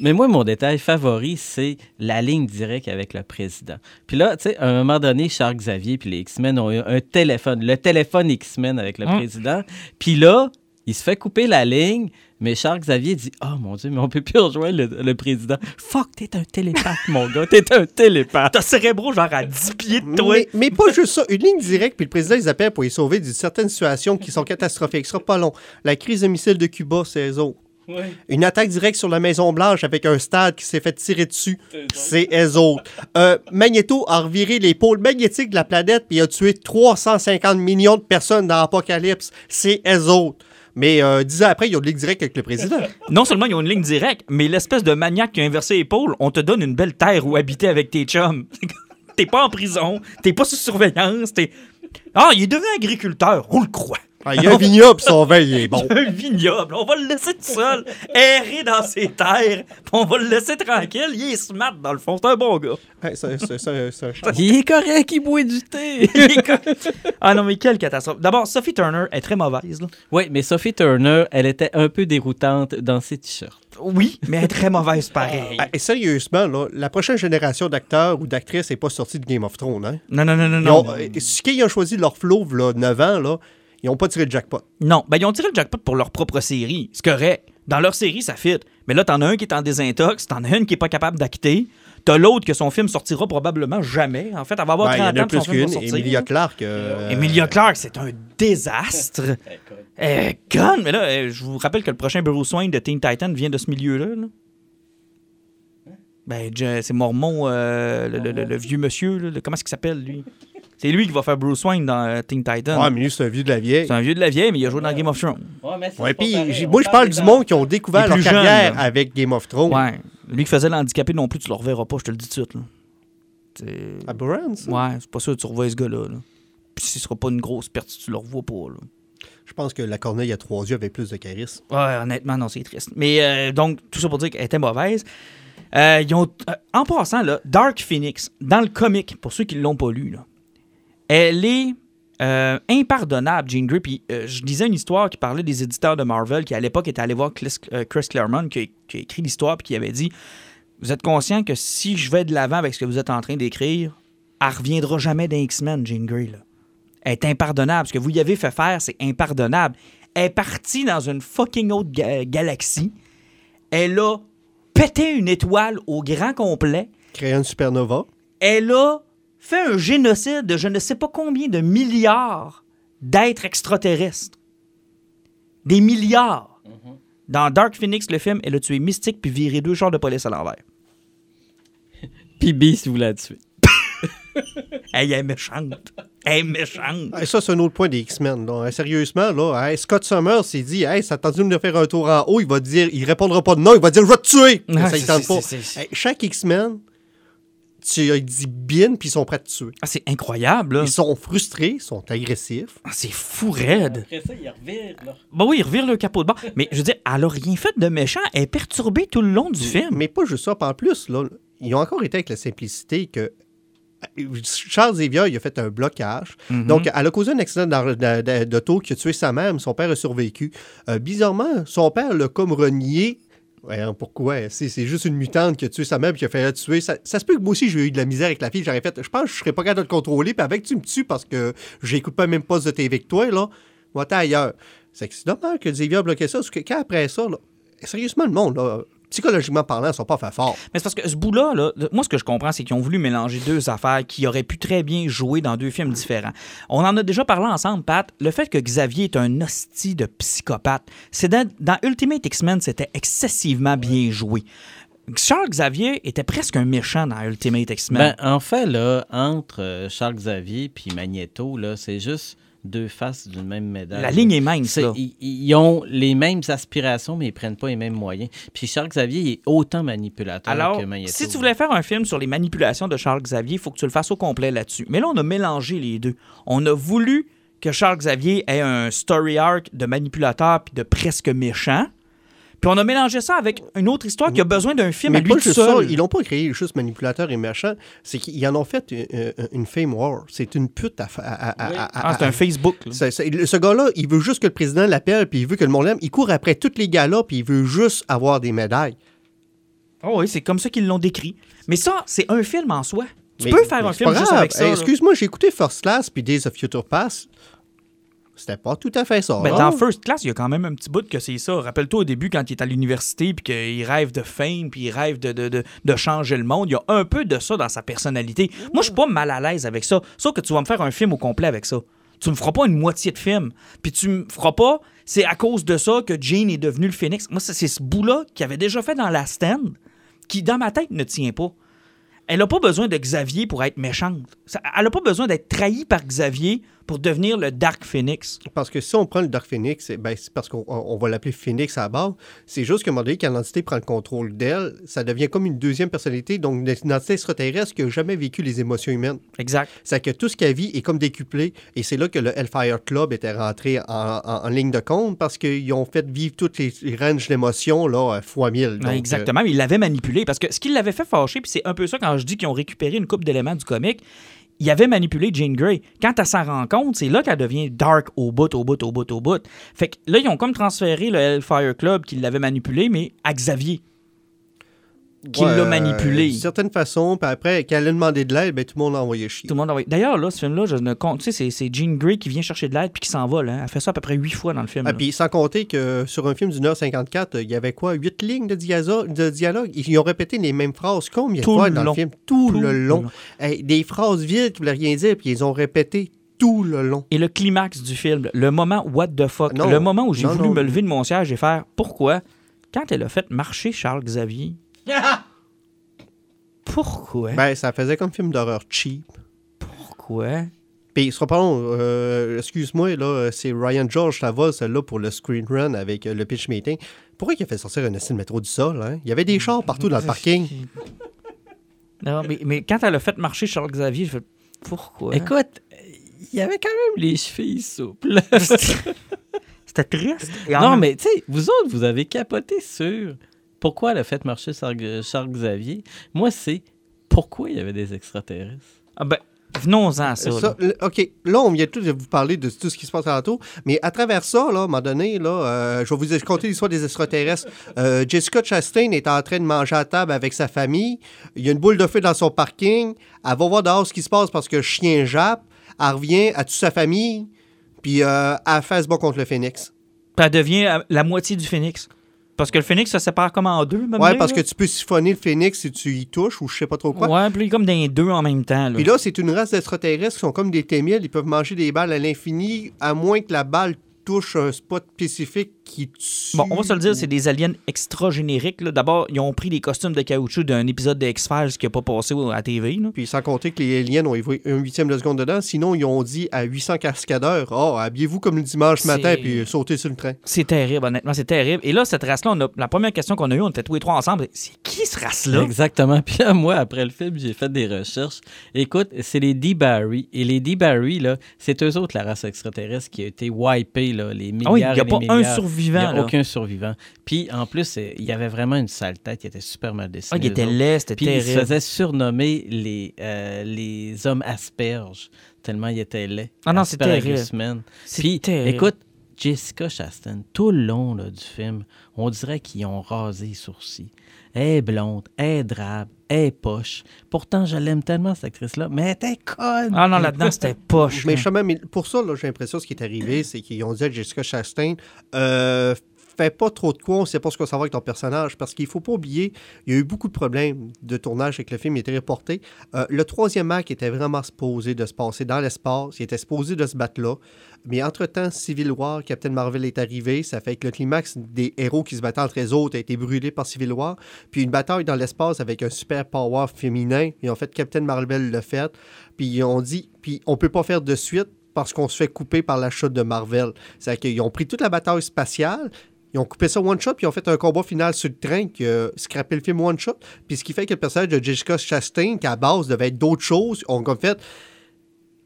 Mais moi, mon détail favori, c'est la ligne directe avec le président. Puis là, tu sais, à un moment donné, Charles Xavier puis les X-Men ont eu un téléphone, le téléphone X-Men avec le Hum. président. Puis là, il se fait couper la ligne, mais Charles Xavier dit Oh mon Dieu, mais on peut plus rejoindre le, le président. Fuck, t'es un télépathe, mon gars, t'es un télépathe. T'as cérébro genre à 10 pieds de toi. Mais, mais pas juste ça. Une ligne directe, puis le président, ils appellent pour y sauver d'une certaines situations qui sont catastrophiques. Ce sera pas long. La crise de missiles de Cuba, c'est eux autres. Une attaque directe sur la Maison-Blanche avec un stade qui s'est fait tirer dessus, c'est eux autres. Euh, Magneto a reviré les pôles magnétiques de la planète puis a tué 350 millions de personnes dans l'Apocalypse, c'est eux autres. Mais euh, dix ans après, ils ont une ligne directe avec le président. Non seulement ils ont une ligne directe, mais l'espèce de maniaque qui a inversé l'épaule, on te donne une belle terre où habiter avec tes chums. t'es pas en prison, t'es pas sous surveillance, t'es. Ah, il est devenu agriculteur, on le croit. Ah, Il y a un vignoble, son vin, il est bon. Un vignoble, on va le laisser tout seul, errer dans ses terres, puis on va le laisser tranquille, il est smart dans le fond, c'est un bon gars. Ouais, c'est- c'est- c'est- c'est un char. Il est correct, il boit du thé. Il est co- ah non, mais quelle catastrophe. D'abord, Sophie Turner est très mauvaise, là. oui, mais Sophie Turner, elle était un peu déroutante dans ses t-shirts. Oui, mais elle est très mauvaise pareil. Ah, et sérieusement, là, la prochaine génération d'acteurs ou d'actrices n'est pas sortie de Game of Thrones. Hein? Non, non, non, non, Ils non. ont, euh, ce qu'ils ont choisi leur flow, là, 9 ans, là, ils n'ont pas tiré le jackpot. Non, ben ils ont tiré le jackpot pour leur propre série. C'est correct. Dans leur série, ça fit. Mais là, t'en as un qui est en désintox, t'en as une qui est pas capable d'acter. T'as l'autre que son film sortira probablement jamais. En fait, elle va avoir Ouais, il y 30 en a ans plus qu'une. Emilia Clarke. euh, Emilia Clarke, c'est un désastre. Euh, conne, mais là, euh, je vous rappelle que le prochain Bruce Wayne de Teen Titan vient de ce milieu-là. là. Ben, c'est Mormon, euh, le, le- le- le vieux monsieur. là, comment est-ce qu'il s'appelle, lui? C'est lui qui va faire Bruce Wayne dans euh, Teen Titan. Ouais, mais lui, c'est un vieux de la vieille. c'est un vieux de la vieille, mais il a joué dans Game of Thrones. Ouais, puis j'ai- moi, je parle du monde qui ont découvert leur plus carrière avec Game of Thrones. Ouais. Lui qui faisait l'handicapé non plus, tu le reverras pas, je te le dis tout de suite. À Burns? Ouais, c'est pas sûr que tu revois ce gars-là. Là. Puis ce sera pas une grosse perte si tu le revois pas. Là. Je pense que la corneille à trois yeux avait plus de charisme. Ouais, honnêtement, non, c'est triste. Mais euh, donc, tout ça pour dire qu'elle était mauvaise. Euh, ils ont, euh, en passant, là, Dark Phoenix, dans le comic, pour ceux qui ne l'ont pas lu, là, elle est euh, impardonnable, Jean Grey. Puis euh, je lisais une histoire qui parlait des éditeurs de Marvel qui, à l'époque, étaient allés voir Chris, euh, Chris Claremont, qui a, qui a écrit l'histoire, puis qui avait dit Vous êtes conscient que si je vais de l'avant avec ce que vous êtes en train d'écrire, elle reviendra jamais d'un X-Men, Jean Grey. Là. Elle est impardonnable. Ce que vous y avez fait faire, c'est impardonnable. Elle est partie dans une fucking autre ga- galaxie. Elle a pété une étoile au grand complet. Créer une supernova. Elle a fait un génocide de je ne sais pas combien de milliards d'êtres extraterrestres. Des milliards. Dans Dark Phoenix, le film, elle a tué Mystique puis viré deux chars de police à l'envers. Puis Beast vous l'a tué. Elle est méchante. Elle est méchante. Ça, c'est un autre point des X-Men. Sérieusement, là, hey, Scott Summers s'est dit Hey, ça tente de me faire un tour en haut. Il va dire, il répondra pas de non, il va dire Je vais te tuer. Ah, ça, il tente pas. Hey, chaque X-Men, tu dis bien, puis ils sont prêts à te tuer. Ah, c'est incroyable, là. Ils sont frustrés, ils sont agressifs. Ah, c'est fou raide. Après ça, il revire. Là. Bah oui, il revire le capot de bord. Mais je veux dire, elle a rien fait de méchant. Elle est perturbée tout le long du film. Mais pas juste ça. puis En plus, là, ils ont encore été avec la simplicité que Charles Xavier, il a fait un blocage. Mhm. Donc, elle a causé un accident d'auto qui a tué sa mère, mais son père a survécu. Euh, bizarrement, son père l'a comme renié. Pourquoi? C'est juste une mutante qui a tué sa mère et qui a fait la tuer. Ça, se peut que moi aussi, j'ai eu de la misère avec la fille. J'aurais fait, je pense que je serais pas capable de le contrôler. Puis avec, tu me tues parce que j'écoute pas même pas de TV que toi, là. Moi, t'es ailleurs. C'est que c'est que Xavier a bloqué ça. Parce que qu'après ça, là, sérieusement, le monde, là, psychologiquement parlant, ils sont pas fait fort. Mais c'est parce que ce bout-là, là, le- moi, ce que je comprends, c'est qu'ils ont voulu mélanger deux affaires qui auraient pu très bien jouer dans deux films différents. On en a déjà parlé ensemble, Pat. Le fait que Xavier est un hostie de psychopathe, c'est dans, dans Ultimate X-Men, c'était excessivement bien joué. Charles Xavier était presque un méchant dans Ultimate X-Men. Ben, en fait, là, entre euh, Charles Xavier puis Magneto, là, c'est juste deux faces d'une même médaille. La ligne est mince, là. Ils, ils ont les mêmes aspirations, mais ils prennent pas les mêmes moyens. Puis Charles Xavier est autant manipulateur Alors, que Magneto. si tu voulais faire un film sur les manipulations de Charles Xavier, il faut que tu le fasses au complet là-dessus. Mais là, on a mélangé les deux. On a voulu que Charles Xavier ait un story arc de manipulateur puis de presque méchant. Puis on a mélangé ça avec une autre histoire qui a besoin d'un film Mais à lui pas tout juste seul. ça, ils n'ont pas créé juste manipulateur et méchant, c'est qu'ils en ont fait une, une fame war. C'est une pute à... à- à- à- Oui. à- Ah, c'est un Facebook. là. C'est- c'est- ce gars-là, il veut juste que le président l'appelle, puis il veut que le monde l'aime. Il court après tous les gars-là, puis il veut juste avoir des médailles. Oh oui, c'est comme ça qu'ils l'ont décrit. Mais ça, c'est un film en soi. Tu Mais- peux faire un film juste grave. avec ça. Hey. Excuse-moi, j'ai écouté First Class puis Days of Future Past. C'était pas tout à fait ça. Ben, là. dans First Class, il y a quand même un petit bout que c'est ça. Rappelle-toi au début, quand il est à l'université, puis qu'il rêve de fame, puis il rêve de, de, de, de changer le monde. Il y a un peu de ça dans sa personnalité. Moi, je suis pas mal à l'aise avec ça. Sauf que tu vas me faire un film au complet avec ça. Tu me feras pas une moitié de film. Puis tu me feras pas. C'est à cause de ça que Jane est devenue le Phoenix. Moi, c'est ce bout-là qu'il avait déjà fait dans la stand qui, dans ma tête, ne tient pas. Elle n'a pas besoin de Xavier pour être méchante. Elle n'a pas besoin d'être trahie par Xavier pour devenir le Dark Phoenix. Parce que si on prend le Dark Phoenix, eh ben, c'est parce qu'on on- on va l'appeler Phoenix à la base. C'est juste qu'à un moment donné, quand l'entité prend le contrôle d'elle, ça devient comme une deuxième personnalité, donc une entité extraterrestre qui n'a jamais vécu les émotions humaines. Exact. C'est que tout ce qu'elle vit est comme décuplé. Et c'est là que le Hellfire Club était rentré en, en- en ligne de compte parce qu'ils ont fait vivre toutes les, ranges d'émotions là, fois mille. Donc, exactement, mais il l'avait manipulé. Parce que ce qui l'avait fait fâcher, puis c'est un peu ça quand je dis qu'ils ont récupéré une coupe d'éléments du comic, il avait manipulé Jane Grey. Quand elle s'en rend compte, c'est là qu'elle devient dark au bout, au bout, au bout, au bout. Fait que là, ils ont comme transféré le Hellfire Club qui l'avait manipulé, mais à Xavier. Qui ouais, l'a euh, manipulé. D'une certaine façon, puis après, quand elle a demandé de l'aide, ben, tout le monde l'a envoyé chier. Tout le monde envoyé. D'ailleurs, là, ce film-là, je ne compte. Tu sais, c'est- Jean Grey qui vient chercher de l'aide puis qui s'envole. Hein. Elle fait ça à peu près huit fois dans le film. Ah, puis sans compter que sur un film d'une heure 54, il y avait quoi, huit lignes de, diaso- de dialogue? Ils ont répété les mêmes phrases combien de fois dans long. le film? Tout, Tout le long. long. Hey, des phrases vides qui voulaient rien dire, puis ils ont répété tout le long. Et le climax du film, le moment what the fuck, Non. le moment où j'ai voulu non. me lever de mon siège et faire pourquoi quand elle a fait marcher Charles Xavier. pourquoi? Ben, ça faisait comme film d'horreur cheap. Pourquoi? Puis, ce sera pas long, euh, excuse-moi, là, c'est Ryan George Tavos, celle-là, pour le screen run avec euh, le pitch meeting. Pourquoi il a fait sortir un essai de métro du sol, hein? Il y avait des chars partout dans le parking. Non, mais, mais quand elle a fait marcher Charles Xavier, je fais pourquoi? Écoute, il y avait quand même les chevilles souples. C'était triste. Non, même- mais tu sais, vous autres, vous avez capoté sur pourquoi elle a fait marcher Charles Xavier. Moi, c'est pourquoi il y avait des extraterrestres. Ah ben, venons-en à ça. Ça, là. OK, là, on vient tout de vous parler de tout ce qui se passe tantôt, mais à travers ça, là, à un moment donné, là, euh, je vais vous raconter l'histoire des extraterrestres. Euh, Jessica Chastain est en train de manger à table avec sa famille. Il y a une boule de feu dans son parking. Elle va voir dehors ce qui se passe parce que chien jappe. Elle revient, elle tue sa famille, puis euh, elle fait ce bon contre le phénix. Puis elle devient la moitié du phénix. Parce que le phénix se sépare comme en deux. même Ouais, là, parce que tu peux siphonner le phénix si tu y touches ou je sais pas trop quoi. Ouais, puis comme dans les deux en même temps. Là. Puis là, c'est une race d'extraterrestres qui sont comme des témiels. Ils peuvent manger des balles à l'infini, à moins que la balle touche un spot spécifique qui tue. Bon, on va se le dire, c'est des aliens extra génériques. là. D'abord, ils ont pris des costumes de caoutchouc d'un épisode de X-Files qui n'a pas passé à la TV. là. Puis sans compter que les aliens ont évolué un huitième de seconde dedans. Sinon, ils ont dit à 800 cascadeurs Oh, habillez-vous comme le dimanche matin, puis sautez sur le train. C'est terrible, honnêtement, c'est terrible. Et là, cette race-là, on a- la première question qu'on a eue, on était tous les trois ensemble, c'est qui ce race-là? Exactement. Puis là, moi, après le film, j'ai fait des recherches. Écoute, c'est les D-Barry. Et les D-Barry, là, c'est eux autres, la race extraterrestre, qui a été wipée, là, les milliards Ah oui, il n'y a pas un milliards. Survivant. Il n'y a là. aucun survivant. Puis, en plus, euh, il y avait vraiment une sale tête. Il était super mal dessiné. Ah, il était laid, c'était Puis, il se terrible. faisait surnommer les, euh, les hommes asperges, tellement il était laid. Ah non, c'est Asparagus terrible. Puis, terrible. écoute, Jessica Chastain, tout le long là, du film, on dirait qu'ils ont rasé les sourcils. Elle est blonde, elle est drabe, elle est poche. Pourtant, je l'aime tellement, cette actrice-là, mais elle était conne. Ah non, là-dedans, c'était poche. Mais justement, mais pour ça, là, j'ai l'impression que ce qui est arrivé, c'est qu'ils ont dit à Jessica Chastain euh, Fais pas trop de quoi, on sait pas ce qu'on s'en va avec ton personnage. Parce qu'il faut pas oublier, il y a eu beaucoup de problèmes de tournage avec le film, il était reporté. Euh, le troisième acte était vraiment supposé de se passer dans l'espace, il était supposé de se battre là. Mais entre-temps, Civil War, Captain Marvel est arrivé, ça fait que le climax des héros qui se battaient entre eux autres a été brûlé par Civil War. Puis une bataille dans l'espace avec un super power féminin, et en fait, Captain Marvel l'a fait. Puis ont dit, puis on peut pas faire de suite parce qu'on se fait couper par la chute de Marvel. C'est-à-dire qu'ils ont pris toute la bataille spatiale, ils ont coupé ça one shot, puis ils ont fait un combat final sur le train qui a scrappé le film one shot. Puis ce qui fait que le personnage de Jessica Chastain, qui à base devait être d'autres choses, ont comme fait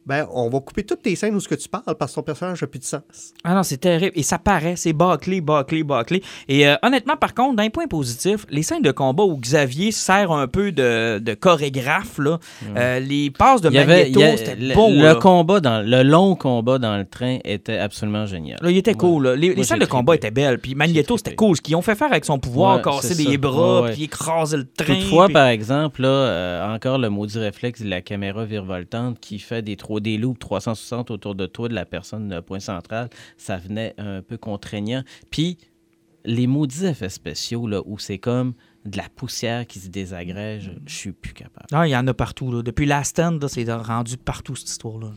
ben, on va couper toutes tes scènes où ce que tu parles parce que ton personnage n'a plus de sens. Ah non, c'est terrible. Et ça paraît, c'est bâclé, bâclé, bâclé. Et euh, honnêtement, par contre, d'un point positif, les scènes de combat où Xavier sert un peu de, de chorégraphe, là, euh, les passes de Il Magneto, c'était le, bon. le là. combat dans le long combat dans le train était absolument génial. Là, il était cool. là. Les, les scènes de combat étaient belles. Puis Magneto, c'était cool. Ce qu'ils ont fait faire avec son pouvoir, Ouais, casser des bras, Ouais, ouais. puis écraser le train. Toutefois, puis- par exemple, là, euh, encore le maudit réflexe de la caméra virevoltante qui fait des, trois des loops 360 autour de toi, de la personne, point central, ça venait un peu contraignant. Puis, les maudits effets spéciaux, là, où c'est comme de la poussière qui se désagrège, je suis plus capable. Ah, il y en a partout. Depuis Last Stand, c'est rendu partout, cette histoire-là.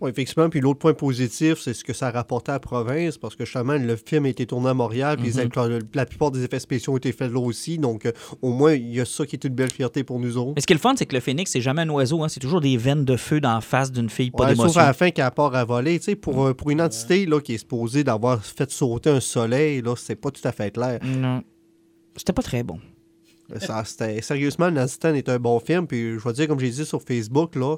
Oui, effectivement. Puis l'autre point positif, c'est ce que ça rapportait à la province, parce que justement, le film a été tourné à Montréal, puis les- la plupart des effets spéciaux ont été faits là aussi. Donc, euh, au moins, il y a ça qui est une belle fierté pour nous autres. Mais ce qui est le fun, c'est que le phénix, c'est jamais un oiseau. Hein. C'est toujours des veines de feu dans la face d'une fille, pas Ouais, sauf à la fin qu'elle part à voler. Tu sais, pour, euh, pour une entité là, qui est supposée d'avoir fait sauter un soleil, là, c'est pas tout à fait clair. Non. C'était pas très bon. Ça, c'était- sérieusement, Nazistan est un bon film. Puis je vais dire, comme j'ai dit sur Facebook, là,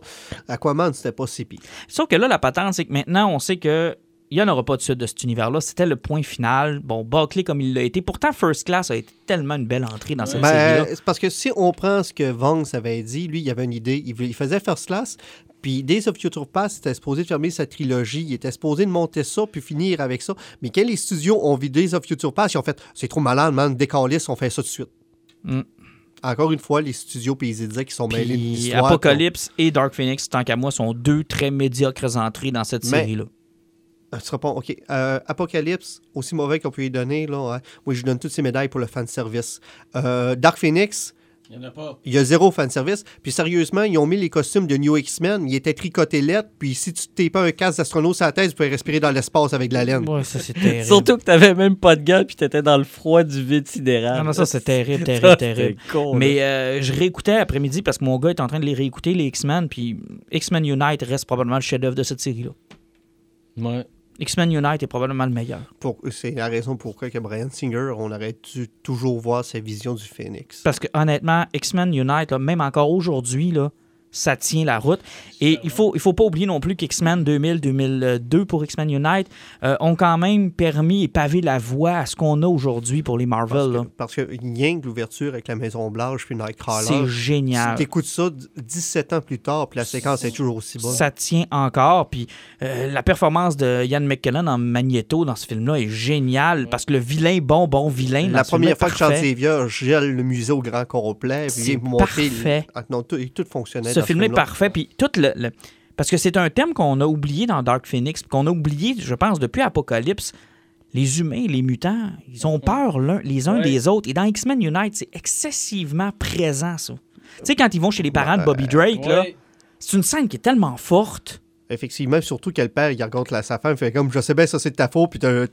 Aquaman, c'était pas si pire. Sauf que là, la patente, c'est que maintenant, on sait que il n'y en aura pas de suite de cet univers-là. C'était le point final. Bon, bâclé comme il l'a été. Pourtant, First Class a été tellement une belle entrée dans cette Ben, série-là. c'est parce que si on prend ce que Vance avait dit, lui, il avait une idée. Il, faisait First Class. Puis Days of Future Past, c'était supposé de fermer sa trilogie. Il était supposé de monter ça puis finir avec ça. Mais quand les studios ont vu Days of Future Past, ils ont fait c'est trop malade, man, décalisse, on fait ça tout de suite. Mm. Encore une fois, les studios disaient qu'ils sont mêlés de l'histoire. Apocalypse et Dark Phoenix, tant qu'à moi, sont deux très médiocres entrées dans cette Mais- série-là. Euh, Tu réponds, OK. Euh, Apocalypse, aussi mauvais qu'on peut lui donner, là, hein. moi, je lui donne toutes ces médailles pour le fanservice. Euh, Dark Phoenix, Il n'y en a pas. il y a zéro fanservice. Puis sérieusement, ils ont mis les costumes de New X-Men, ils étaient tricotés lettres, puis si tu t'es pas un casque d'astronaute sur la tête, tu peux respirer dans l'espace avec de la laine. Ouais, ça, c'est terrible. Surtout que t'avais même pas de gants puis t'étais dans le froid du vide sidéral. Non, non, ça, c'est terrible, terrible, terrible. Mais euh, je réécoutais après-midi parce que mon gars est en train de les réécouter, les X-Men, puis X-Men Unite reste probablement le chef-d'œuvre de cette série-là. Ouais. X-Men Unite est probablement le meilleur. C'est la raison pourquoi que Brian Singer, on aurait dû toujours voir sa vision du Phoenix. Parce que honnêtement, X-Men Unite, là, même encore aujourd'hui, là, ça tient la route. Et il faut, il faut pas oublier non plus qu'X-Men 2000-2002 pour X-Men Unite euh, ont quand même permis et pavé la voie à ce qu'on a aujourd'hui pour les Parce Marvel. que, parce que rien que l'ouverture avec la Maison Blanche puis C'est Nightcrawler, génial. tu écoutes ça d- 17 ans plus tard, puis la séquence est toujours aussi bonne. Ça tient encore. Puis euh, la performance de Ian McKellen en Magneto dans ce film-là est géniale parce que le vilain, bon, bon vilain. La première est fois que Charles parfait. Xavier gèle le musée au grand complet, puis C'est il montrer parfait. Ah, non, tout, tout fonctionnait. Ce film est parfait. Puis tout le, le- Parce que c'est un thème qu'on a oublié dans Dark Phoenix, qu'on a oublié, je pense, depuis Apocalypse. Les humains, les mutants, ils ont peur l'un, les uns Ouais. des autres. Et dans X-Men Unite, c'est excessivement présent, ça. Tu sais, quand ils vont chez les parents de Bobby Drake, là, c'est une scène qui est tellement forte. Effectivement, surtout que le père, il regarde la, sa femme, il fait comme, je sais bien, ça c'est de ta faute, puis t'as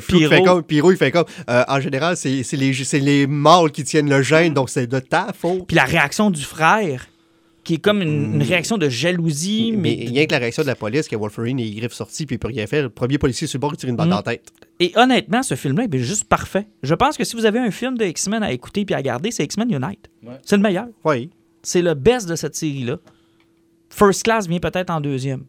Pyro. fait comme, Pyro, il fait comme, euh, en général, c'est c'est les, c'est les mâles qui tiennent le gène, donc c'est de ta faute. Puis la réaction du frère, qui est comme une, une réaction de jalousie, Mais mais, rien que la réaction de la police, que Wolverine, il griffe sorti, puis il peut rien faire. Le premier policier sur le bord, il tire une balle Mm. dans la tête. Et honnêtement, ce film-là est juste parfait. Je pense que si vous avez un film de X-Men à écouter puis à regarder, c'est X-Men Unite. Ouais. C'est le meilleur. Oui. C'est le best de cette série-là. First Class vient peut-être en deuxième.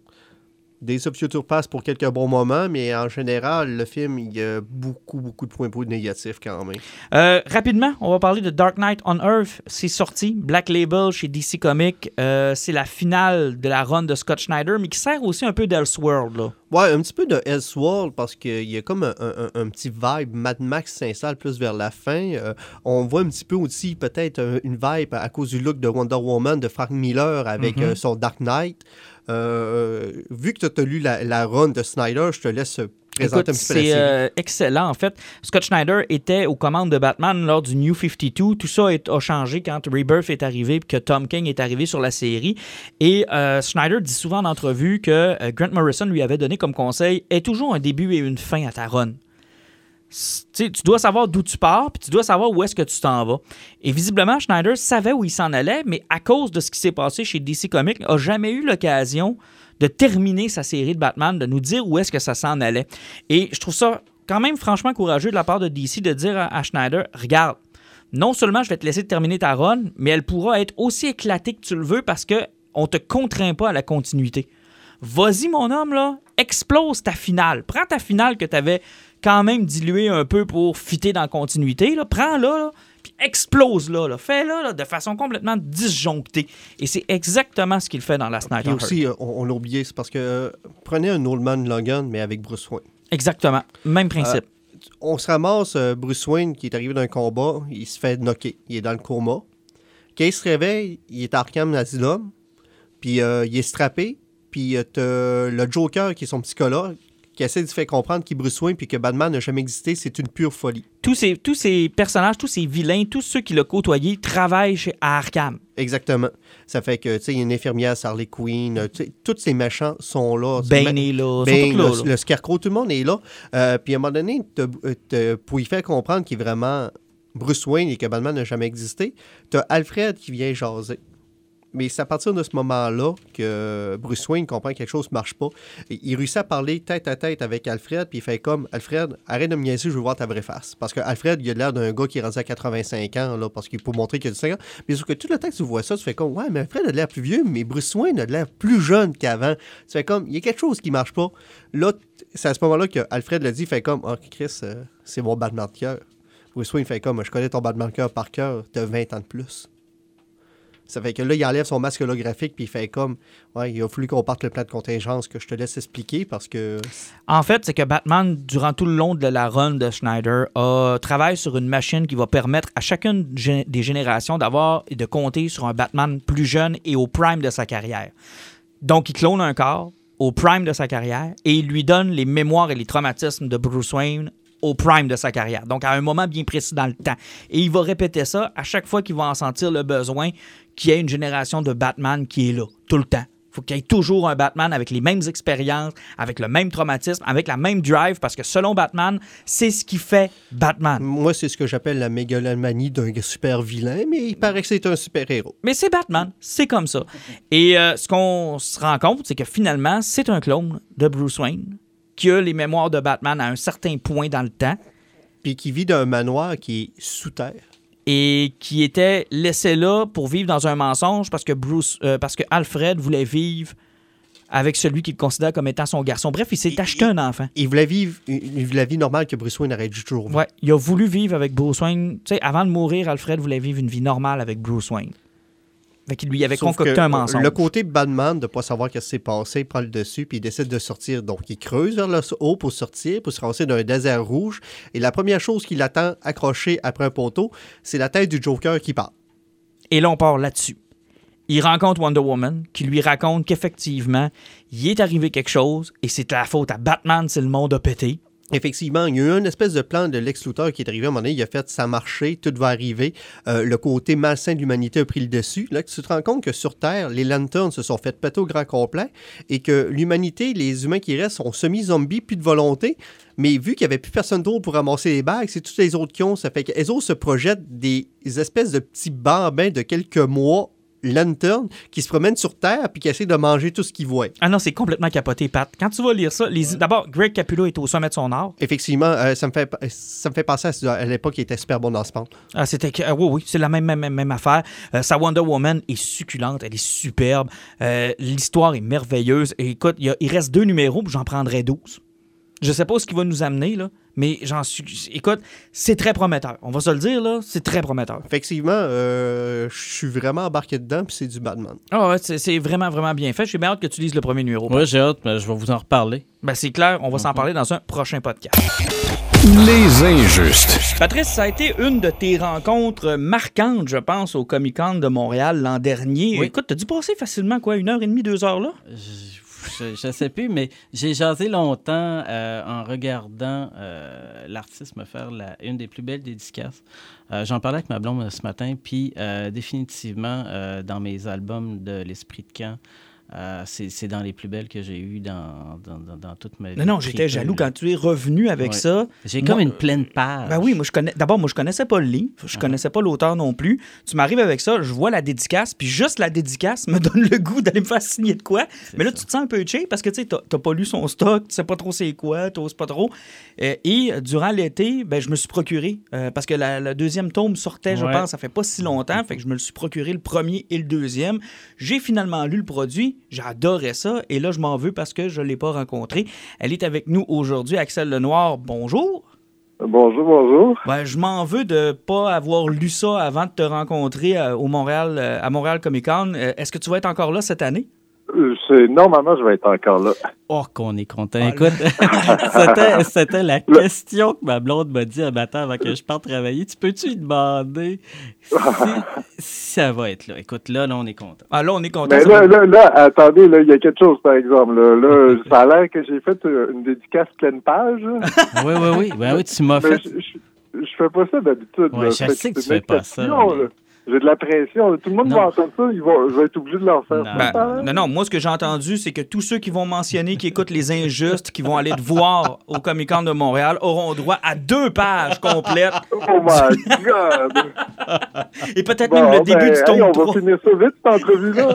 Des of Future pour quelques bons moments, mais en général, le film, il y a beaucoup, beaucoup de points positifs négatifs quand même. Euh, rapidement, on va parler de Dark Knight on Earth. C'est sorti, Black Label chez DC Comics. Euh, c'est la finale de la run de Scott Schneider, mais qui sert aussi un peu d'Elseworld. là. Ouais, un petit peu de Elseworld parce qu'il y a comme un, un- un petit vibe. Mad Max s'installe plus vers la fin. Euh, on voit un petit peu aussi peut-être une vibe à cause du look de Wonder Woman de Frank Miller avec Mhm. euh, son Dark Knight. Euh, vu que tu as lu la, la run de Snyder, je te laisse présenter Écoute, un petit peu la c'est euh, excellent. En fait, Scott Schneider était aux commandes de Batman lors du New 52. Tout ça est- a changé quand Rebirth est arrivé et que Tom King est arrivé sur la série. Et euh, Schneider dit souvent en entrevue que euh, Grant Morrison lui avait donné comme conseil est toujours un début et une fin à ta run. Tu dois savoir d'où tu pars, puis tu dois savoir où est-ce que tu t'en vas. Et visiblement, Schneider savait où il s'en allait, mais à cause de ce qui s'est passé chez DC Comics, n'a jamais eu l'occasion de terminer sa série de Batman, de nous dire où est-ce que ça s'en allait. Et je trouve ça quand même franchement courageux de la part de DC de dire à, à Schneider, regarde, non seulement je vais te laisser terminer ta run, mais elle pourra être aussi éclatée que tu le veux parce que on te contraint pas à la continuité. Vas-y, mon homme, là, explose ta finale. Prends ta finale que tu avais quand même diluée un peu pour fitter dans la continuité. Prends-la, là, puis explose-la. Là. Fais-la là, de façon complètement disjonctée. Et c'est exactement ce qu'il fait dans la Snyder Hearts. aussi, euh, on, on l'a oublié, c'est parce que euh, prenez un Oldman Logan, mais avec Bruce Wayne. Exactement. Même principe. On se ramasse euh, Bruce Wayne qui est arrivé d'un combat, il se fait knocker, il est dans le coma. Quand il se réveille, il est à Arkham Asylum, puis euh, il est strappé, puis euh, t'as le Joker qui est son psychologue qui essaie de faire comprendre qu'il est Bruce Wayne puis que Batman n'a jamais existé, c'est une pure folie. tous, ces, tous ces personnages, tous ces vilains, tous ceux qui l'ont côtoyé travaillent chez à Arkham. Exactement. Ça fait que, tu sais, il y a une infirmière, Harley Quinn, tous ces méchants sont là. Bane est là. ils sont Ben, là, le, Scarecrow, tout le monde est là. Euh, puis à un moment donné, euh, pour y faire comprendre qu'il est vraiment Bruce Wayne et que Batman n'a jamais existé, t'as Alfred qui vient jaser. Mais c'est à partir de ce moment-là que Bruce Wayne comprend que quelque chose ne marche pas. Il réussit à parler tête à tête avec Alfred, puis il fait comme Alfred, arrête de me niaiser, je veux voir ta vraie face. Parce que Alfred, il a l'air d'un gars qui est rendu à 85 ans, là, parce qu'il peut montrer qu'il a du 5 ans. Mais sauf que tout le temps que tu vois ça, tu fais comme Ouais, mais Alfred a l'air plus vieux, mais Bruce Wayne a l'air plus jeune qu'avant. Tu fais comme Il y a quelque chose qui marche pas. Là, c'est à ce moment-là que Alfred dit, il fait comme Oh, Chris, euh, c'est mon Batman de cœur. Bruce Wayne fait comme Je connais ton Batman de cœur par cœur, t'as 20 ans de plus. Ça fait que là, il enlève son masque holographique, puis il fait comme Ouais, il a fallu qu'on parte le plan de contingence que je te laisse expliquer parce que. En fait, c'est que Batman, durant tout le long de la run de Schneider, a, travaille sur une machine qui va permettre à chacune des générations d'avoir et de compter sur un Batman plus jeune et au prime de sa carrière. Donc, il clone un corps au prime de sa carrière et il lui donne les mémoires et les traumatismes de Bruce Wayne au prime de sa carrière. Donc, à un moment bien précis dans le temps. Et il va répéter ça à chaque fois qu'il va en sentir le besoin qu'il y ait une génération de Batman qui est là, tout le temps. faut qu'il y ait toujours un Batman avec les mêmes expériences, avec le même traumatisme, avec la même drive, parce que selon Batman, c'est ce qui fait Batman. Moi, c'est ce que j'appelle la mégalomanie d'un super vilain, mais il paraît que c'est un super héros. Mais c'est Batman, c'est comme ça. Et euh, ce qu'on se rend compte, c'est que finalement, c'est un clone de Bruce Wayne qui a les mémoires de Batman à un certain point dans le temps Puis qui vit d'un manoir qui est sous terre. et qui était laissé là pour vivre dans un mensonge parce que Bruce, euh, parce que Alfred voulait vivre avec celui qu'il considère comme étant son garçon. Bref, il s'est Il- acheté un enfant. Il voulait vivre la vie normale que Bruce Wayne aurait dû toujours vivre. Ouais, il a voulu vivre avec Bruce Wayne. Tu sais, avant de mourir, Alfred voulait vivre une vie normale avec Bruce Wayne. Fait qu'il lui avait Sauf concocté un mensonge. Le côté Batman de ne pas savoir ce qui s'est passé prend le dessus, puis il décide de sortir. Donc, il creuse vers le haut pour sortir, pour se lancer dans un désert rouge. Et la première chose qu'il attend accroché après un poteau, c'est la tête du Joker qui part. Et là, on part là-dessus. Il rencontre Wonder Woman, qui lui raconte qu'effectivement, il est arrivé quelque chose et c'est la faute à Batman si le monde a pété. Effectivement, il y a eu une espèce de plan de Lex Luthor qui est arrivé à un moment donné. Il a fait ça marcher, tout va arriver. Euh, le côté malsain de l'humanité a pris le dessus. Là, tu te rends compte que sur Terre, les lanternes se sont fait péter au grand complet et que l'humanité, les humains qui restent, sont semi-zombies, plus de volonté. Mais vu qu'il n'y avait plus personne d'autre pour ramasser les bagues, c'est tous les autres qui ont. Ça fait qu'elles se projettent des espèces de petits bambins de quelques mois lantern qui se promènent sur Terre puis qui essaient de manger tout ce qu'ils voient. Ah non, c'est complètement capoté, Pat. Quand tu vas lire ça, les... d'abord, Greg Capullo est au sommet de son art. Effectivement, euh, ça, me fait, ça me fait penser à, à l'époque, il était super bon dans ce monde. Ah, c'était ah oui, oui, c'est la même, même, même, affaire. Euh, sa Wonder Woman est succulente, elle est superbe. Euh, L'histoire est merveilleuse. Et écoute, il, y a- il reste deux numéros, puis j'en prendrai 12. Je sais pas ce qui va nous amener, là, mais j'en suis. Écoute, c'est très prometteur. On va se le dire, là, c'est très prometteur. Effectivement, euh, je suis vraiment embarqué dedans, puis c'est du Batman. Ah ouais, c'est vraiment, vraiment bien fait. J'ai bien hâte que tu lises le premier numéro. Moi, j'ai hâte, mais je vais vous en reparler. Ben, c'est clair, on va s'en parler dans un prochain podcast. Les injustes. Patrice, ça a été une de tes rencontres marquantes, je pense, au Comic Con de Montréal l'an dernier. Oui. Écoute, t'as dû passer facilement, quoi, une heure et demie, deux heures là? Je, je sais plus, mais j'ai jasé longtemps euh, en regardant euh, l'artiste me faire une des plus belles dédicaces. Euh, J'en parlais avec ma blonde ce matin, puis définitivement, dans mes albums de l'Esprit de camp, Euh, c'est dans les plus belles que j'ai eues dans, dans, dans, dans toute ma vie. Non, non, j'étais jaloux quand tu es revenu avec Ouais. ça. J'ai comme une pleine page. Ben oui, moi je connais. D'abord, moi je connaissais pas le livre, je Ah. connaissais pas l'auteur non plus. Tu m'arrives avec ça, je vois la dédicace, puis juste la dédicace me donne le goût d'aller me faire signer de quoi. Mais là, ça. tu te sens un peu cheap parce que tu sais, t'as t'as pas lu son stock, tu sais pas trop c'est quoi, t'oses pas trop. Euh, et durant l'été, ben, je me suis procuré euh, parce que la, deuxième tome sortait, je pense, ça fait pas si longtemps, fait que je me le suis procuré le premier et le deuxième. J'ai finalement lu le produit, j'adorais ça, et là, je m'en veux parce que je l'ai pas rencontré. Elle est avec nous aujourd'hui, Axel Lenoir. Bonjour. Bonjour, bonjour. Ben, je m'en veux de pas avoir lu ça avant de te rencontrer euh, au Montréal, euh, à Montréal Comic Con. Euh, Est-ce que tu vas être encore là cette année? Euh, C'est normalement je vais être encore là. Oh, qu'on est content. Écoute, c'était- c'était la question que ma blonde m'a dit un matin avant que je parte travailler. Tu peux-tu lui demander si, si ça va être là? Écoute, là, là, on est content. Ah là, on est content. Mais là, là, là, attendez, là, il y a quelque chose par exemple. Là, Là, ça a l'air que j'ai fait euh, une dédicace pleine page. Oui, oui, oui. Ben oui, tu m'as Mais fait. je, je, je fais pas ça d'habitude. Ouais, là. je sais que tu fais pas ça, mais-. J'ai de la pression. Tout le monde Non. va entendre ça. Ils vont, je vais être obligé de leur faire Non. ça. Ben, non, non, moi, ce que j'ai entendu, c'est que tous ceux qui vont mentionner, qui écoutent les injustes, qui vont aller te voir au Comic Con de Montréal, auront droit à deux pages complètes Oh my God! et peut-être Bon, même le début ben, du hey, tome on 3. va finir ça vite, cette entrevue-là.